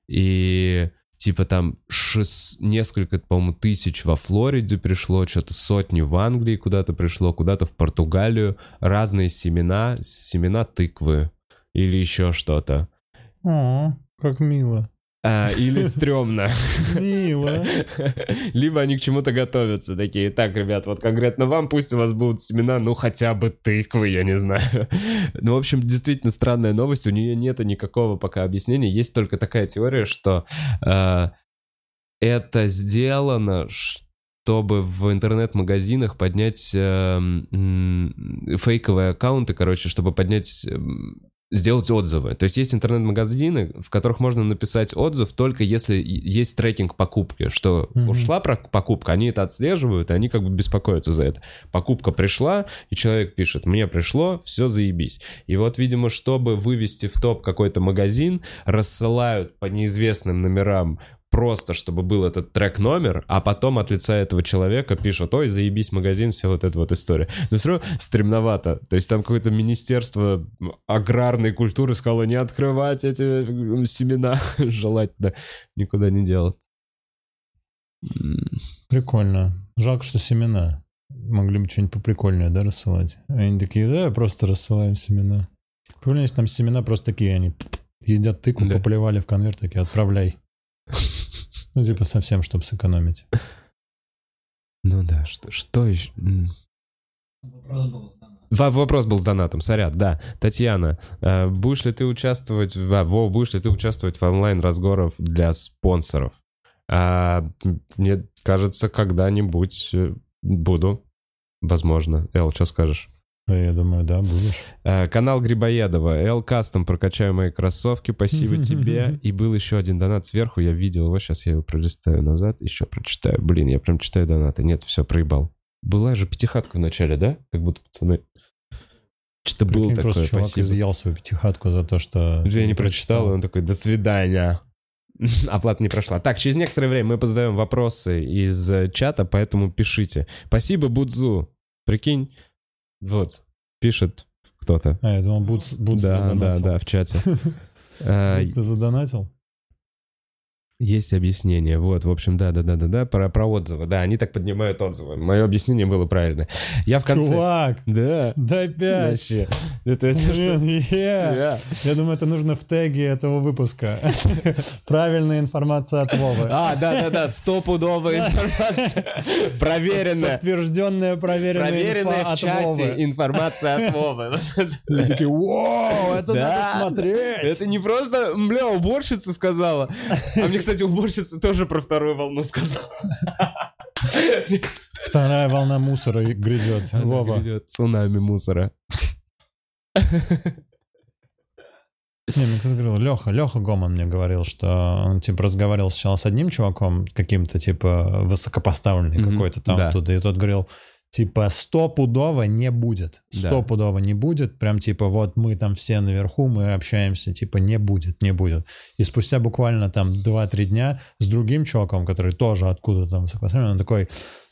И типа там шест... несколько, по-моему, тысяч во Флориде пришло, что-то сотни в Англии куда-то пришло, куда-то в Португалию. Разные семена, семена тыквы или еще что-то. О, как мило. А, или [laughs] стрёмно. Мило. [laughs] Либо они к чему-то готовятся, такие, так, ребят, вот конкретно вам пусть у вас будут семена, ну хотя бы тыквы, я не знаю. [laughs] Ну, в общем, действительно странная новость, у нее нет никакого пока объяснения, есть только такая теория, что э, это сделано, чтобы в интернет-магазинах поднять э, м, фейковые аккаунты, короче, чтобы поднять м, сделать отзывы. То есть есть интернет-магазины, в которых можно написать отзыв только если есть трекинг покупки, что Мгм. ушла покупка, они это отслеживают, и они как бы беспокоятся за это. Покупка пришла, и человек пишет, мне пришло, все заебись. И вот, видимо, чтобы вывести в топ какой-то магазин, рассылают по неизвестным номерам просто, чтобы был этот трек-номер, а потом от лица этого человека пишут, ой, заебись магазин, вся вот эта вот история. Но все равно стремновато. То есть там какое-то министерство аграрной культуры сказало не открывать эти семена, [laughs] желательно никуда не делать. Прикольно. Жалко, что семена. Могли бы что-нибудь поприкольнее, да, рассылать? Они такие, да, просто рассылаем семена. Прикольно, если там семена просто такие, они едят тыкву, Да. поплевали в конверт, такие, отправляй. [laughs] Ну, типа совсем, чтобы сэкономить. Ну да, что, что еще? М. Во- Вопрос был с донатом, сорян, да. Татьяна, э, будешь ли ты участвовать, в- а, Вов, будешь ли ты участвовать в онлайн-разговорах для спонсоров? А, мне кажется, когда-нибудь э, буду. Возможно. Эл, что скажешь? Я думаю, да, будешь. Э, Канал Грибоедова. Эл Кастом прокачаю мои кроссовки. Спасибо [laughs] тебе. И был еще один донат сверху. Я видел его. Сейчас я его пролистаю назад. Еще прочитаю. Блин, я прям читаю донаты. Нет, все, проебал. Была же пятихатка в начале, да? Как будто пацаны. Что-то было Прикинь, просто такое. чувак Спасибо. изъял свою пятихатку за то, что... Я ты не прочитал, и он такой, до свидания. [laughs] Оплата не прошла. Так, через некоторое время мы позадаем вопросы из э, чата, поэтому пишите. Спасибо, Будзу. Прикинь, вот, пишет кто-то. А, я думал, Бутс, Бутс Да, да, задонатил. да, в чате. [laughs] Э, Бутс, ты задонатил? Есть объяснение. Вот, в общем, да, да, да, да, да, про, про отзывы. Да, они так поднимают отзывы. Мое объяснение было правильно. Я в конце... Чувак, Да. дай пять. Вообще. Это, это что? Блин, е. Да. Я думаю, это нужно в теге этого выпуска. [laughs] Правильная информация от Вовы. А, да, да, да, стопудовая [laughs] информация. Проверенная. Подтвержденная, проверенная, Проверенная в чате информация от Вовы. [laughs] И такие, вау, это Да, надо смотреть. Это не просто, бля, уборщица сказала. А мне, кстати, уборщица тоже про вторую волну сказала. Вторая волна мусора грядет. Вова. Грядет Цунами мусора. Не, мне кто-то говорил, Леха, Леха Гоман мне говорил, что он, типа, разговаривал сначала с одним чуваком, каким-то, типа, высокопоставленный Мгм, какой-то там да. оттуда, и тот говорил, типа, стопудово не будет. Да. Стопудово не будет. Прям, типа, вот мы там все наверху, мы общаемся, типа, не будет, не будет. И спустя буквально там 2-3 дня с другим чуваком, который тоже откуда-то там он такой,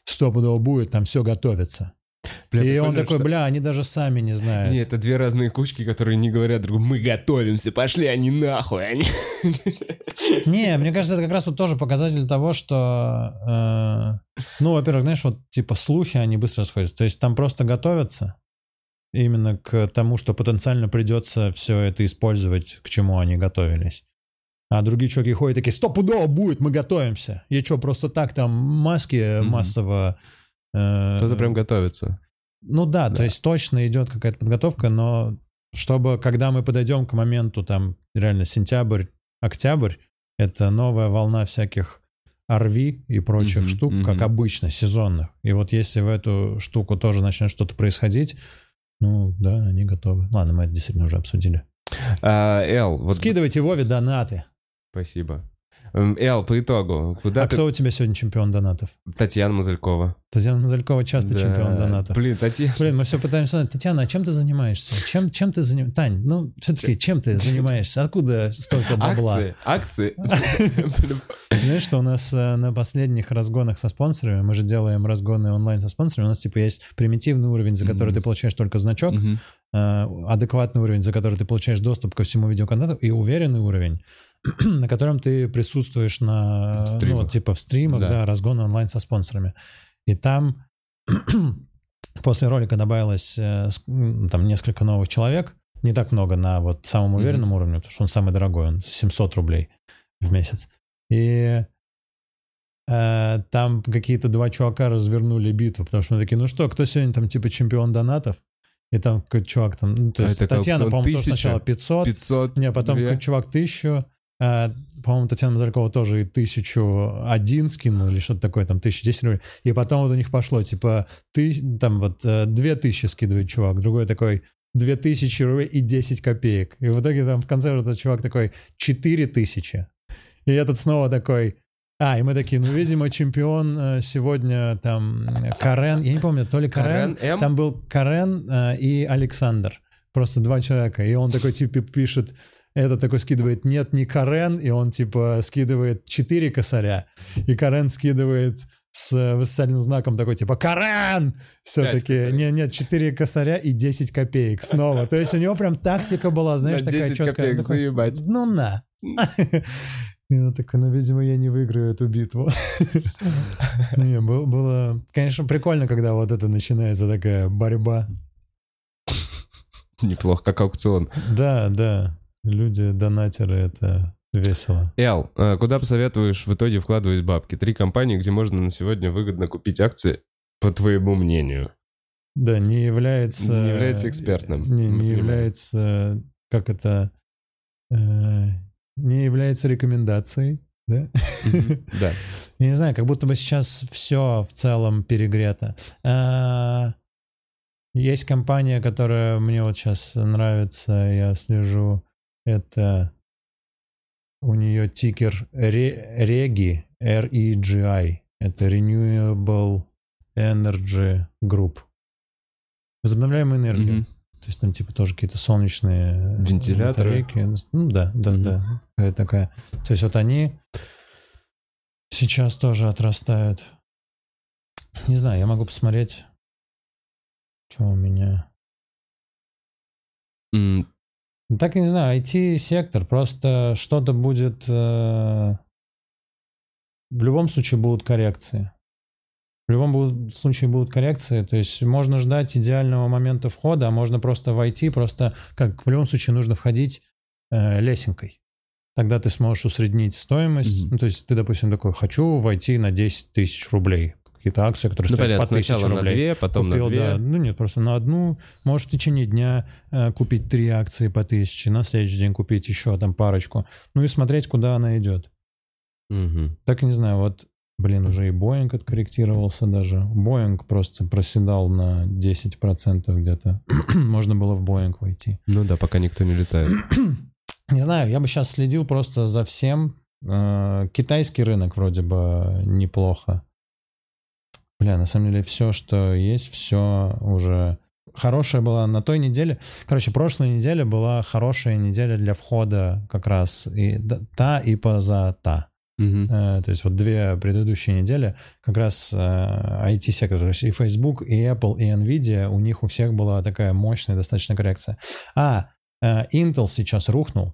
стопудово будет, там все готовится. Бля, и он такой, что- бля, они даже сами не знают. Не, это две разные кучки, которые не говорят друг другу, мы готовимся, пошли они нахуй. Они... [laughs] Не, мне кажется, это как раз вот тоже показатель того, что, э, ну, во-первых, знаешь, вот типа слухи, они быстро расходятся. То есть там просто готовятся именно к тому, что потенциально придется все это использовать, к чему они готовились. А другие чуваки ходят такие, стопудово будет, мы готовимся. И что, просто так там маски Мгм. массово... э, Кто-то прям готовится. ну да, Да. то есть точно идет какая-то подготовка, но чтобы, когда мы подойдем к моменту, там, реально, сентябрь, октябрь, это новая волна всяких RV и прочих Мгм, штук, мгм. как обычно, сезонных. И вот если в эту штуку тоже начнет что-то происходить, ну да, они готовы. Ладно, мы это действительно уже обсудили. А, Эл, вот... Скидывайте Вове донаты. Спасибо. Эм, Эл, по итогу, куда а ты... кто у тебя сегодня чемпион донатов? Татьяна Мазалькова. Татьяна Мазалькова часто Да. чемпион донатов. Блин, Татьяна... Блин, мы все пытаемся узнать. Татьяна, а чем ты занимаешься? Чем, чем ты занимаешься? Тань, ну, все-таки, чем ты занимаешься? Откуда столько бабла? Акции, акции. [laughs] Знаешь, что у нас э, на последних разгонах со спонсорами, мы же делаем разгоны онлайн со спонсорами, у нас типа есть примитивный уровень, за который ты получаешь только значок, э, адекватный уровень, за который ты получаешь доступ ко всему видеоконтенту, и уверенный уровень, [clears throat] на котором ты присутствуешь на, ну, вот, типа в стримах, Да. да, разгоны онлайн со спонсорами. И там [clears throat] после ролика добавилось э, там несколько новых человек, не так много на вот самом уверенном уровне, потому что он самый дорогой, он 700 рублей в месяц. И э, там какие-то два чувака развернули битву, потому что мы такие, ну что, кто сегодня там типа чемпион донатов? И там какой-то чувак там, ну, то А есть как Татьяна, по-моему, тоже 1000, сначала 500, 500. не, потом две. какой-то чувак тысячу, а, по-моему, Татьяна Мазалькова тоже и тысячу один скинула или что-то такое, там тысячу десять рублей. И потом вот у них пошло, типа, ты, там вот э, две тысячи скидывает чувак, другой такой, две тысячи рублей и 10 копеек. И в итоге там в конце этот чувак такой, четыре тысячи. И этот снова такой, а, и мы такие, ну, видимо, чемпион э, сегодня там э, Карен, я не помню, то ли Карен, Карен М? там был Карен э, и Александр, просто два человека, и он такой типа пишет, это такой скидывает, нет, не Карен, и он типа скидывает 4 косаря, и Карен скидывает с э, восклицательным знаком такой типа «Карен!» Все-таки, нет, нет, 4 косаря и 10 копеек снова. То есть у него прям тактика была, знаешь, На такая 10 четкая. заебать. Ну на. И он такой, ну, видимо, я не выиграю эту битву. Ну, не, был- было, конечно, прикольно, когда вот это начинается такая борьба. Неплохо, как аукцион. Да, да, люди, донатеры, это весело. Эл, э, куда посоветуешь в итоге вкладывать бабки? Три компании, где можно на сегодня выгодно купить акции, по твоему мнению. Да, не является... Не является экспертным. Не, не является, как это, э, не является рекомендацией. Да? [laughs] Да. Я не знаю, как будто бы сейчас все в целом перегрето. А, Есть компания, которая мне вот сейчас нравится, я слежу. Это у нее тикер REGI, R-E-G-I. Это Renewable Energy Group. Возобновляемая энергия. Мгм. То есть там типа тоже какие-то солнечные Вентиляторы. батарейки. Ну да, да, Мгм. да. Такая, такая. То есть вот они сейчас тоже отрастают. Не знаю, я могу посмотреть, что у меня. Ну, Так, я не знаю, IT-сектор, просто что-то будет... э, В любом случае будут коррекции. В любом случае будут коррекции, то есть можно ждать идеального момента входа, а можно просто войти, просто как в любом случае нужно входить э, лесенкой. Тогда ты сможешь усреднить стоимость. Мгм. Ну, то есть ты, допустим, такой, хочу войти на 10 тысяч рублей. Какие-то акции, которые Ну, стоят понятно, по 1000 сначала на рублей. две, потом Купил, на две. да. Ну нет, просто на одну. Можешь в течение дня э, купить три акции по тысяче, на следующий день купить еще там парочку. Ну и смотреть, куда она идет. Мгм. Так и не знаю, вот, блин, уже и Боинг откорректировался даже. Боинг просто проседал на 10% где-то. [clears throat] Можно было в Боинг войти. Ну да, пока никто не летает. [clears throat] Не знаю, я бы сейчас следил просто за всем. Э, Китайский рынок вроде бы неплохо. Бля, на самом деле все, что есть, все уже хорошая была на той неделе. Короче, прошлая неделя была хорошая неделя для входа как раз и та и поза та. Мгм. Э, То есть вот две предыдущие недели как раз э, IT-сектор, то есть и Facebook, и Apple, и Nvidia, у них у всех была такая мощная достаточно коррекция. А, э, Intel сейчас рухнул,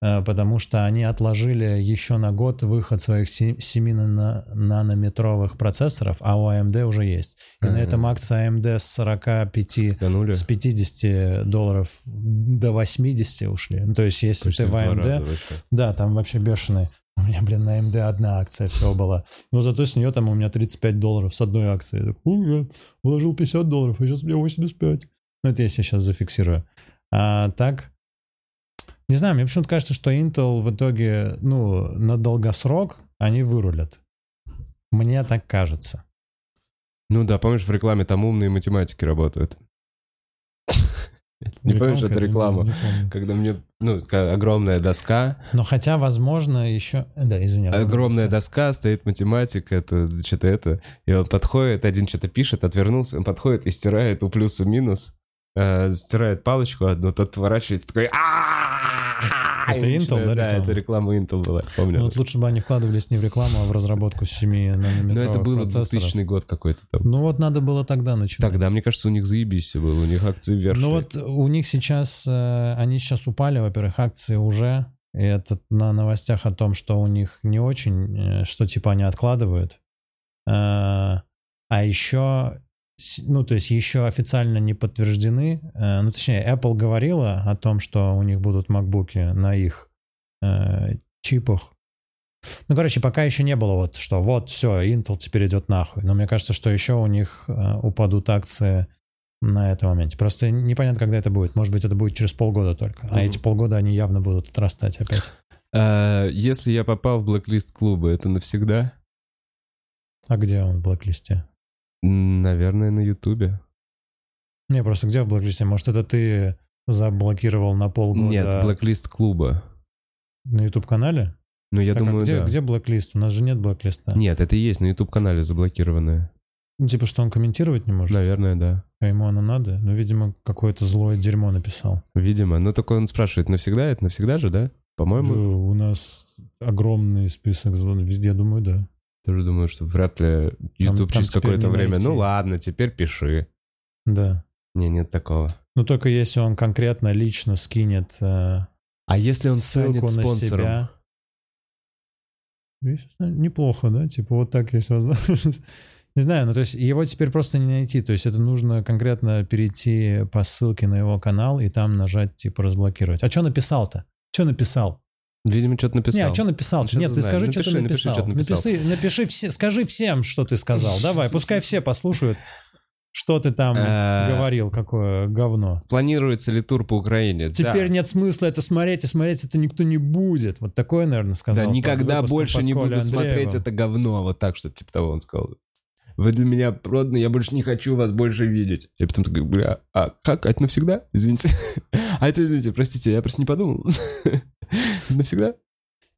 потому что они отложили еще на год выход своих 7-нанометровых процессоров, а у AMD уже есть. И на Ага. этом акция AMD с 45 Сканули. с 50 долларов до 80 ушли. Ну, то есть, если Почти ты в AMD, раза вообще. да, там вообще бешеные. У меня, блин, на AMD одна акция всего была. Но зато с нее там у меня 35 долларов с одной акции. Я такой, «Ой, я вложил 50 долларов, а сейчас у меня 85. Ну, это я сейчас зафиксирую. А так, не знаю, мне почему-то кажется, что Intel в итоге, ну, на долгосрок они вырулят. Мне так кажется. Ну да, помнишь, в рекламе там умные математики работают. Не помнишь эту рекламу? Когда мне, ну, огромная доска, Но хотя, возможно, еще... Да, извини. огромная доска, стоит математик, это что-то это, и он подходит, один что-то пишет, отвернулся, он подходит и стирает у плюса минус, э, стирает палочку одну, тот поворачивается, такой! Это Intel, да, Да, это реклама Intel была, помню. Ну, вот лучше бы они вкладывались не в рекламу, а в разработку 7 Но нанометровых это процессоров. 2000 год какой-то там. Ну вот надо было тогда начинать. Тогда, мне кажется, у них заебись было, у них акции вверх. Ну вот у них сейчас, э, они сейчас упали, во-первых, акции уже. И это на новостях о том, что у них не очень, э, что типа они откладывают. Э, А еще, ну то есть еще официально не подтверждены, э, ну точнее Apple говорила о том, что у них будут макбуки на их э, чипах. Ну, короче, пока еще не было вот, что вот, все, Intel теперь идет нахуй. Но мне кажется, что еще у них э, упадут акции на этом моменте. Просто непонятно, когда это будет. Может быть, это будет через полгода только. А эти полгода они явно будут отрастать опять. А, Если я попал в блэк-лист клуба, это навсегда? А где он в блэк-листе? Наверное, на Ютубе. Не, просто где в блэк-листе? Может, это ты заблокировал на полгода Нет, блэк-лист клуба. на YouTube-канале? Ну, я Так, а думаю, где, да. где блэк-лист? У нас же нет блэк-листа. Нет, это и есть на YouTube-канале заблокированное. Ну, типа, что он комментировать не может? Наверное, да. А ему оно надо? Ну, видимо, какое-то злое дерьмо написал. Видимо. Ну, только он спрашивает, навсегда? Это навсегда же, да? По-моему, Да, У нас огромный список. Я думаю, да. Тоже думаю, что вряд ли YouTube там через какое-то время. найти. Ну ладно, теперь пиши. Да. Не, нет такого. Ну, только если он конкретно лично скинет э, А если он станет спонсором? себя. Видишь, Неплохо, да? Типа вот так есть возможность. [laughs] Не знаю, ну то есть его теперь просто не найти. То есть это нужно конкретно перейти по ссылке на его канал и там нажать типа разблокировать. А что написал-то? Что написал? Видимо, что-то написал. Не, а что написал? Ну, щас Нет, ты узнаем. скажи, что ты Напиши, напиши, написал. что написал. Напиши, напиши все, скажи всем, что ты сказал. Давай, пускай все послушают. Что ты там Э, говорил, какое говно? Планируется ли тур по Украине? Теперь нет смысла это смотреть, и смотреть это никто не будет. Вот такое, наверное, сказал. Да, никогда больше не буду смотреть это говно. Вот так что типа того он сказал. Вы для меня проданы, я больше не хочу вас больше видеть. Я потом такой, бля, а как? Это навсегда? Извините. [laughs] А это, извините, простите, я просто не подумал. [laughs] [laughs] Навсегда?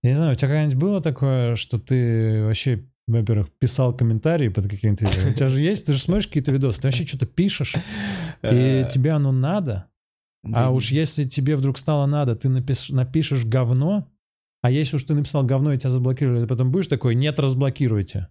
Я не знаю, у тебя когда-нибудь было такое, что ты вообще, во-первых, писал комментарии под каким-то видео? У тебя же есть, ты же смотришь какие-то видосы, ты вообще что-то пишешь, и Э, тебе оно надо, а уж если тебе вдруг стало надо, ты напиш- напишешь говно, а если уж ты написал говно и тебя заблокировали, ты потом будешь такой, нет, разблокируйте.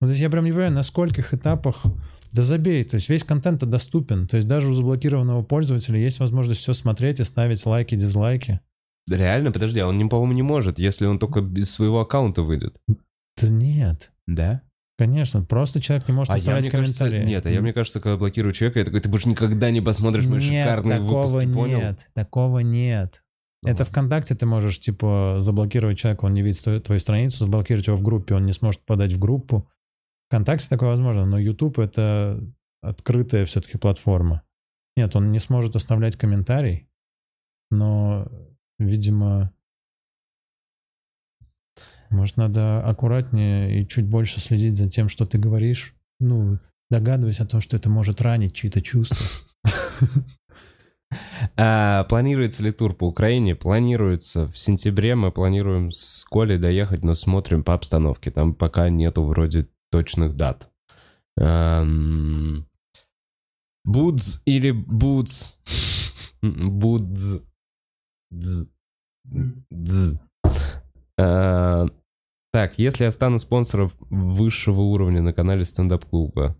Ну, то есть я прям не понимаю, на скольких этапах, да забей, то есть весь контент доступен, то есть даже у заблокированного пользователя есть возможность все смотреть и ставить лайки, дизлайки. Реально? Подожди, а он, по-моему, не может, если он только без своего аккаунта выйдет. Да нет, Да? конечно, просто человек не может А я, оставлять кажется, комментарии. нет, а я, мне кажется, когда блокирую человека, я такой, ты больше никогда не посмотришь мои Нет, шикарные такого выпуски, понял? нет, такого нет. Ну Это ладно. ВКонтакте ты можешь, типа, заблокировать человека, он не видит твою, твою страницу, заблокировать его в группе, он не сможет подать в группу. ВКонтакте такое возможно, но YouTube это открытая все-таки платформа. Нет, он не сможет оставлять комментарий, но, видимо, может, надо аккуратнее и чуть больше следить за тем, что ты говоришь. Ну, догадываясь о том, что это может ранить чьи-то чувства. А, планируется ли тур по Украине? Планируется. В сентябре мы планируем с Колей доехать, но смотрим по обстановке. Там пока нету вроде точных дат. Будз или Будз? Будз. Дз. Дз. А, Так, если я стану спонсором высшего уровня на канале стендап-клуба,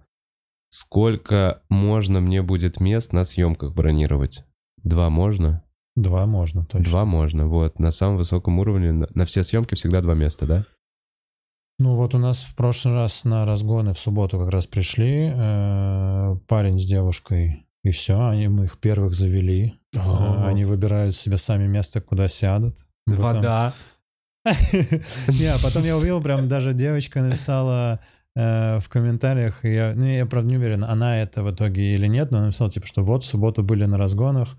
сколько можно мне будет мест на съемках бронировать? Два можно? Два можно, точно. Два можно, вот. На самом высоком уровне, на, на все съемки всегда два места, да? Ну вот у нас в прошлый раз на разгоны в субботу как раз пришли э, парень с девушкой, и все, они мы их первых завели. Э, Ого. Они выбирают себе сами место, куда сядут. Потом- [laughs] Не, а потом я увидел, прям даже девочка написала э, в комментариях, я, ну я правда не уверен, она это в итоге или нет, но написала, типа, что вот в субботу были на разгонах,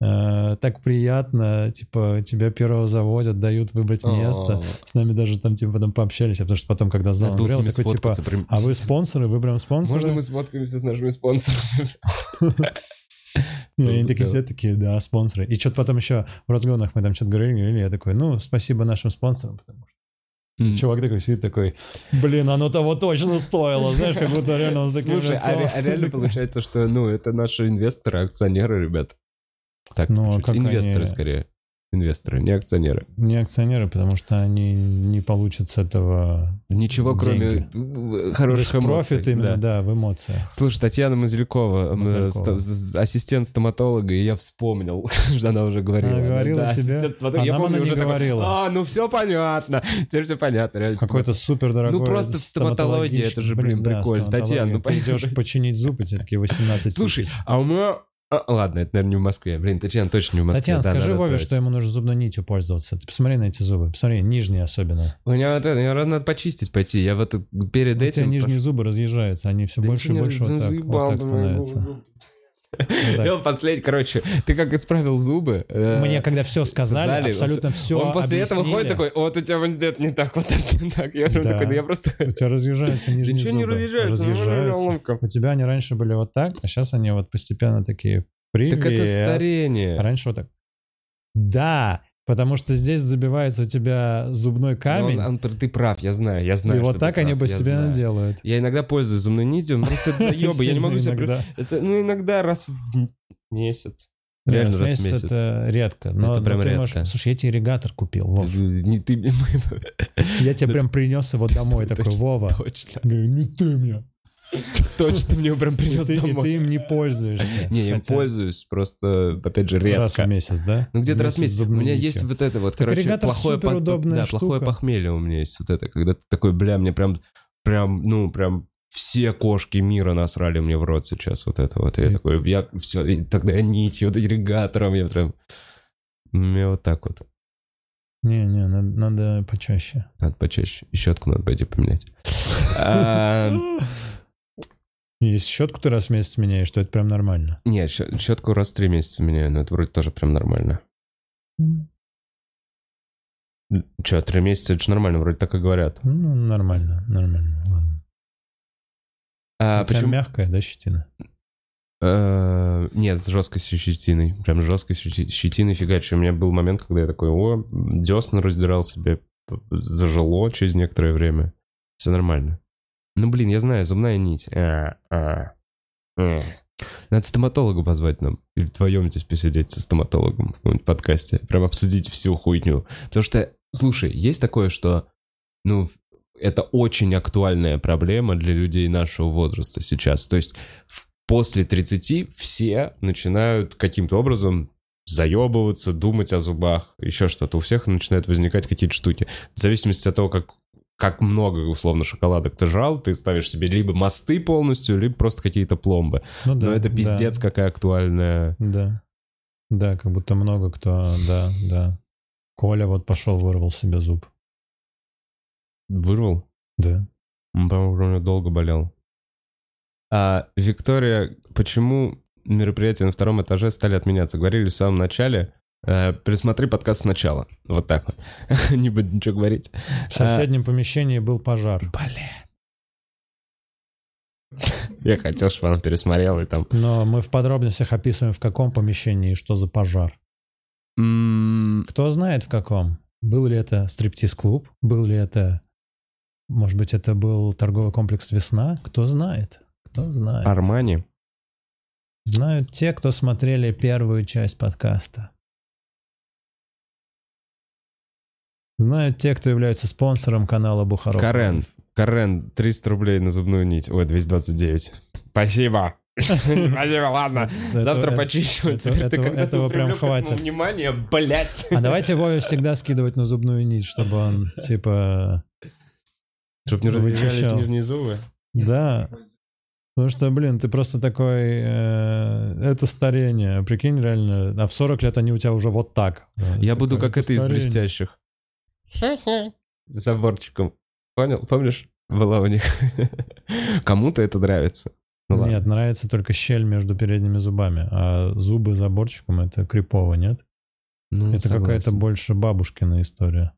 э, так приятно, типа, тебя первого заводят, дают выбрать место. С нами даже там, типа, потом пообщались, потому что потом, когда зал ними такой, типа, прям. а вы спонсоры, вы прям спонсоры? Можно мы сфоткаемся с нашими спонсорами? [laughs] И они такие все такие, да, спонсоры. И что-то потом еще в разгонах мы там что-то говорили, говорили, я такой, ну, спасибо нашим спонсорам, потому что М. чувак такой сидит такой, блин, оно того точно стоило, знаешь, как будто реально он таким Слушай, а, а реально получается, что, ну, это наши инвесторы, акционеры, ребят. Так, Ну, а чуть-чуть. как инвесторы они- скорее. Инвесторы, не акционеры. Не акционеры, потому что они не получат с этого Ничего, кроме Деньги. э, хороших эмоций. профит именно, да. да, в эмоциях. Слушай, Татьяна Мазелькова, ассистент стоматолога, и я вспомнил, [laughs] что она уже говорила. Она Да, говорила да, тебе? ассистент. А Я помню она уже такой, говорила. А, ну все понятно. [laughs] Теперь все понятно. реально Какой-то супер дорогой Ну, просто стоматология, это же, блин, прикольно. Татьяна, ну, Ты идешь понимаешь. починить зубы, тебе такие 18 Слушай, а у меня... а, ладно, это, наверное, не в Москве. Блин, Татьяна точно не в Москве. Татьяна, Да, скажи Вове, что ему нужно зубной нитью пользоваться. Ты посмотри на эти зубы. Посмотри, нижние особенно. У меня вот это, мне надо почистить пойти. Я вот перед У тебя этим... нижние зубы разъезжаются, они все Да больше и больше вот так, вот так становятся. Он последний, короче, ты как исправил зубы? э, Мне когда все сказали, абсолютно все Он после этого ходит такой, вот у тебя вот это не так, вот это не так. Я Да. такой, да я просто... У тебя разъезжаются Да [laughs] нижние ничего не зубы. ну, Разъезжаются. ломка. У тебя они раньше были вот так, а сейчас они вот постепенно такие привет. Так это старение. раньше вот так. Да, потому что здесь забивается у тебя зубной камень, Ну, Он- он- ты прав, я знаю, я знаю. и вот так ты они прав, я постепенно знаю. делают. Я иногда пользуюсь зубной нитью, но просто это [laughs] заебы, я не могу себе... Это, ну, иногда раз в месяц. Не, Реально раз в месяц месяц. это редко. Но, Это но прям ты редко. можешь- Слушай, я тебе ирригатор купил, Вов. Не ты... [laughs] Я тебе прям принес его [laughs] домой, такой, Вова. Точно. Не ты мне. [laughs] Точно, ты мне прям принес и ты домой. им не пользуешься. Не, я им пользуюсь, просто, опять же, Раз в редко. месяц, да? Ну, где-то раз в месяц. У меня есть вот это вот, короче, плохое, похмелье у меня есть вот это, когда ты такой, бля, мне прям, прям, ну, прям все кошки мира насрали мне в рот сейчас вот это вот. И я такой, я все, тогда я нитью, вот ирригатором, я прям... У меня вот так вот. Не-не, надо, надо почаще. Надо почаще. И щетку надо пойти поменять. [laughs] Если щетку ты раз в месяц меняешь, то это прям нормально. Нет, щетку раз в три месяца меняю, но это вроде тоже прям нормально. Че, три месяца, это же нормально, вроде так и говорят. Ну, нормально, нормально. Ладно. А У тебя почему? мягкая, да, щетина? Э, Нет, с жесткой щетиной. Прям жесткой щети- щетиной фигачи. У меня был момент, когда я такой, о, десна раздирал себе, зажило через некоторое время. Все нормально. Ну, блин, я знаю, зубная нить. А, а, а. Надо стоматолога позвать нам. И вдвоем здесь посидеть со стоматологом в каком-нибудь подкасте. Прям обсудить всю хуйню. Потому что, слушай, есть такое, что, ну, это очень актуальная проблема для людей нашего возраста сейчас. То есть после 30 все начинают каким-то образом заебываться, думать о зубах, еще что-то. У всех начинают возникать какие-то штуки. В зависимости от того, как, как много, условно, шоколадок ты жрал, ты ставишь себе либо мосты полностью, либо просто какие-то пломбы. Ну да. Но это да, пиздец какая актуальная... Да. Да, как будто много кто, да, да. Коля вот пошел, вырвал себе зуб. Вырвал? Да. Он, по-моему, у долго болел. А, Виктория, почему мероприятия на втором этаже стали отменяться? Говорили в самом начале. Э, пересмотри подкаст сначала. Вот так вот. [laughs] Не буду ничего говорить. В соседнем помещении был пожар. Блин. Я хотел, чтобы он пересмотрел и там... Но мы в подробностях описываем, в каком помещении и что за пожар. Кто знает, в каком. Был ли это стриптиз-клуб? Был ли это... Может быть, это был торговый комплекс «Весна»? Кто знает? Кто знает? Армани. Знают те, кто смотрели первую часть подкаста. Знают те, кто является спонсором канала Бухаров. Карен. Карен, 300 рублей на зубную нить. Ой, 229. Спасибо. [laughs] Спасибо, ладно. Завтра почищу. этого- прям хватит. Внимание, блядь. А давайте Вове всегда скидывать на зубную нить, чтобы он, типа... Чтоб не разъезжались нижние зубы. Да. Потому что, блин, ты просто такой... э, это старение. Прикинь, реально. А в 40 лет они у тебя уже вот так. Я буду как это из блестящих. Заборчиком. Понял? Помнишь? Была у них. [laughs] Кому-то это нравится. Ну ладно. Нет, нравится только щель между передними зубами. А зубы заборчиком это крипово, нет? Ну, это какая-то больше бабушкина история.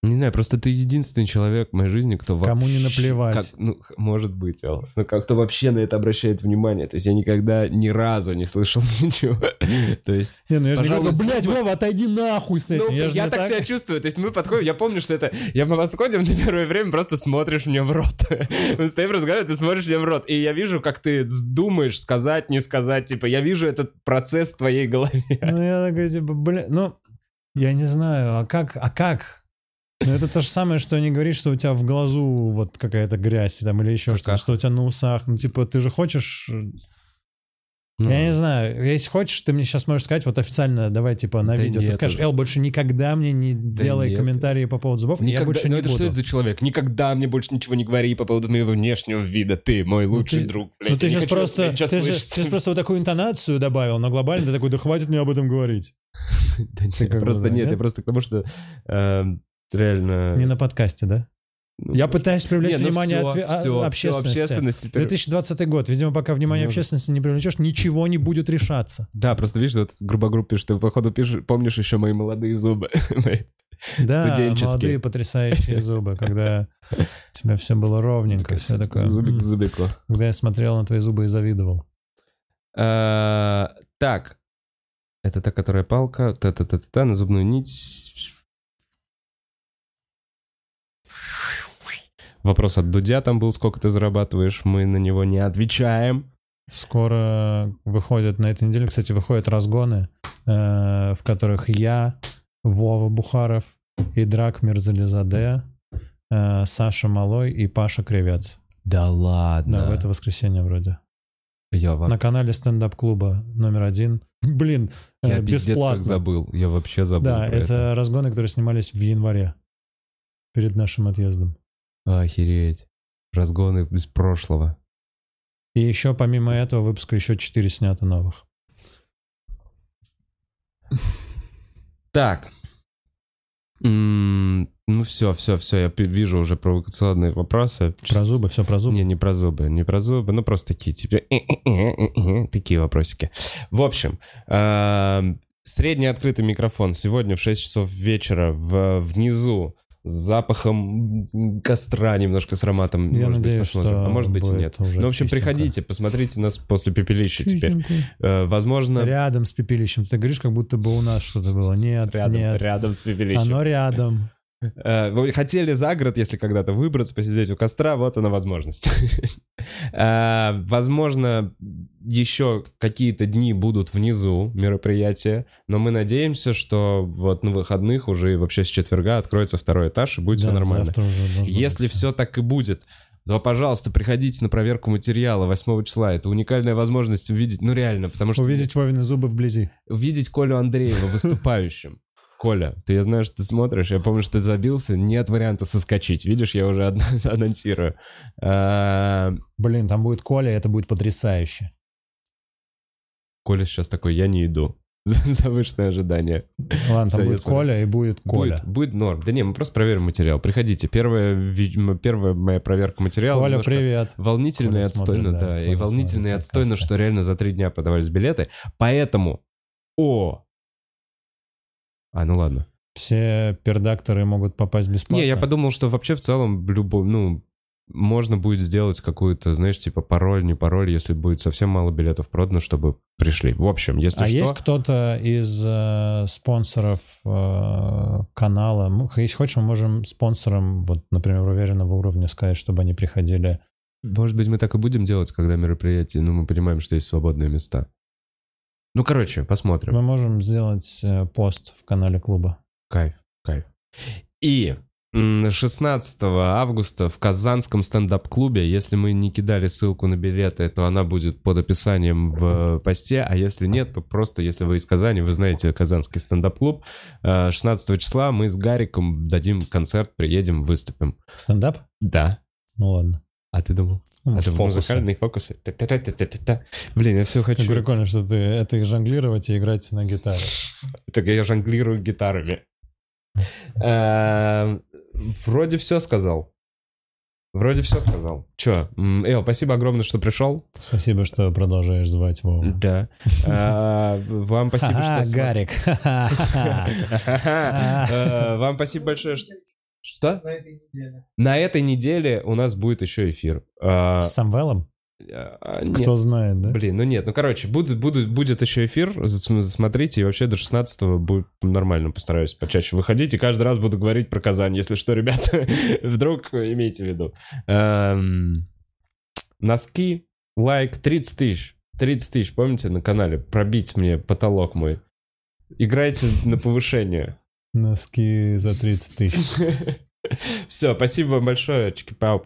Не знаю, просто ты единственный человек в моей жизни, кто Кому вообще... не наплевать. как- ну, может быть, Алс. Но как-то вообще на это обращает внимание. То есть я никогда ни разу не слышал [laughs] ничего. То есть... Не, ну я же не Пожалуй, говорю, блядь, зубы- Вова, отойди нахуй с этим. Ну, я я, же не так, себя чувствую. То есть мы подходим, я помню, что это... Я мы подходим, ты первое время просто смотришь мне в рот. [laughs] Мы стоим разговариваем, ты смотришь мне в рот. И я вижу, как ты думаешь сказать, не сказать. Типа, я вижу этот процесс в твоей голове. Ну, я такой, типа, бля, ну, я не знаю, а как, а как? Ну, это то же самое, что не говорить, что у тебя в глазу вот какая-то грязь там или еще что-то, что у тебя на усах. Ну, типа, ты же хочешь... э, Ну, Я не знаю, если хочешь, ты мне сейчас можешь сказать, вот официально, давай, типа, на Да видео, ты нет скажешь, уже. Эл, больше никогда мне не делай нет. комментарии по поводу зубов, и я Никогда, больше ну не это буду. что это за человек? Никогда мне больше ничего не говори по поводу моего внешнего вида. Ты мой лучший ты- друг, блядь. Ну, ты сейчас хочу просто, ты сейчас, ты щас просто вот такую интонацию добавил, но глобально ты такой, да хватит мне об этом говорить. [laughs] Да нет, просто да, нет, нет? я просто к тому, что эм, реально... Не на подкасте, да? ну, Я пытаюсь привлечь не, ну внимание всё, отве- а- всё, общественности. общественность теперь- 2020 год. Видимо, пока внимание Ну, общественности не привлечешь, ничего не будет решаться. Да, просто видишь, вот грубо группе, что ты, походу, пишешь, помнишь еще мои молодые зубы. [laughs] Да, молодые потрясающие [laughs] зубы, когда у тебя все было ровненько, все такое. Зубик к зубику. Когда я смотрел на твои зубы и завидовал. А, Так. Это та, которая палка. Та-та-та-та, на зубную нить. Вопрос от Дудя там был, сколько ты зарабатываешь. Мы на него не отвечаем. Скоро выходят, на этой неделе, кстати, выходят разгоны, э, в которых я, Вова Бухаров и Драк Мирзализаде, э, Саша Малой и Паша Кривец. Да ладно. Да, в это воскресенье вроде. Я, во- На канале стендап-клуба номер один. [laughs] Блин, э, я пиздец бесплатно. как забыл. Я вообще забыл Да, про это, разгоны, которые снимались в январе. Перед нашим отъездом. Охереть. Разгоны из прошлого. И еще помимо этого выпуска еще 4 снято новых. Так. Ну все, все, все, я вижу уже провокационные вопросы. Про зубы, все про зубы. Не, не про зубы, не про зубы, ну просто такие, типа, такие вопросики. В общем, средний открытый микрофон сегодня в 6 часов вечера в, внизу с запахом костра немножко с ароматом. Я может надеюсь, быть, посмотрим. что А может быть и нет. Ну, в общем, чистенько. приходите, посмотрите нас после пепелища теперь. Чистенько. Э, Возможно, Рядом с пепелищем. Ты говоришь, как будто бы у нас что-то было. Нет, рядом, нет. рядом с пепелищем. Оно рядом. Э, Вы хотели за город, если когда-то выбраться, посидеть у костра, вот она возможность. [laughs] Э, Возможно, еще какие-то дни будут внизу мероприятия, но мы надеемся, что вот на выходных уже и вообще с четверга откроется второй этаж и будет все Да, нормально. уже должно Если быть. все так и будет, то, пожалуйста, приходите на проверку материала 8 числа. Это уникальная возможность увидеть, ну реально, потому что Увидеть Вовины зубы вблизи. увидеть Колю Андреева выступающим. [laughs] Коля, ты, я знаю, что ты смотришь, я помню, что ты забился, нет варианта соскочить. Видишь, я уже [laughs] анонсирую. А, Блин, там будет Коля, это будет потрясающе. Коля сейчас такой, я не иду. [laughs] Завышенное ожидание. Ладно, там будет. Коля и будет Коля. Будет, будет норм. Да не, мы просто проверим материал. Приходите. Первая, первая моя проверка материала. Коля, привет. Волнительно и отстойно, да. и волнительно и отстойно, что реально за три дня продавались билеты. Поэтому... О! А, ну ладно. Все пердакторы могут попасть бесплатно. Не, я подумал, что вообще в целом любой, ну, можно будет сделать какую-то, знаешь, типа пароль, не пароль, если будет совсем мало билетов продано, чтобы пришли. В общем, если А что... есть кто-то из э, спонсоров э, канала? Мы- Если хочешь, мы можем спонсорам, вот, например, уверенного уровня сказать, чтобы они приходили. Может быть, мы так и будем делать, когда мероприятие, ну, мы понимаем, что есть свободные места. Ну, короче, посмотрим. Мы можем сделать э, пост в канале клуба. Кайф, кайф. И 16 августа в Казанском стендап-клубе, если мы не кидали ссылку на билеты, то она будет под описанием в посте, а если нет, то просто, если вы из Казани, вы знаете Казанский стендап-клуб, э, 16 числа мы с Гариком дадим концерт, приедем, выступим. Стендап? Да. Ну ладно. А ты думал? Ну, А фокусы. музыкальные фокусы? Та-та-та-та-та-та. Блин, я все хочу. прикольно, что ты это и жонглировать и играть на гитаре. Так я жонглирую гитарами. Вроде все сказал. Вроде все сказал. Че, Эл, спасибо огромное, что пришел. Спасибо, что продолжаешь звать Вову. Да. Э, Вам [laughs] спасибо, что... Гарик. Э, [laughs] [laughs] Вам спасибо большое, что... Что? На этой неделе у нас будет еще эфир. Э, С Самвелом? Э, нет, Кто знает, да? Блин, ну нет, ну короче, будет, будет, будет еще эфир, смотрите, и вообще до 16 будет нормально, постараюсь почаще выходить, и каждый раз буду говорить про Казань, если что, ребята, [laughs] вдруг имейте в виду. Эм, носки, лайк, 30 тысяч, 30 тысяч, помните, на канале, пробить мне потолок мой. Играйте на повышение. Носки за 30 тысяч. [laughs] Все, спасибо вам большое. Чики-пау,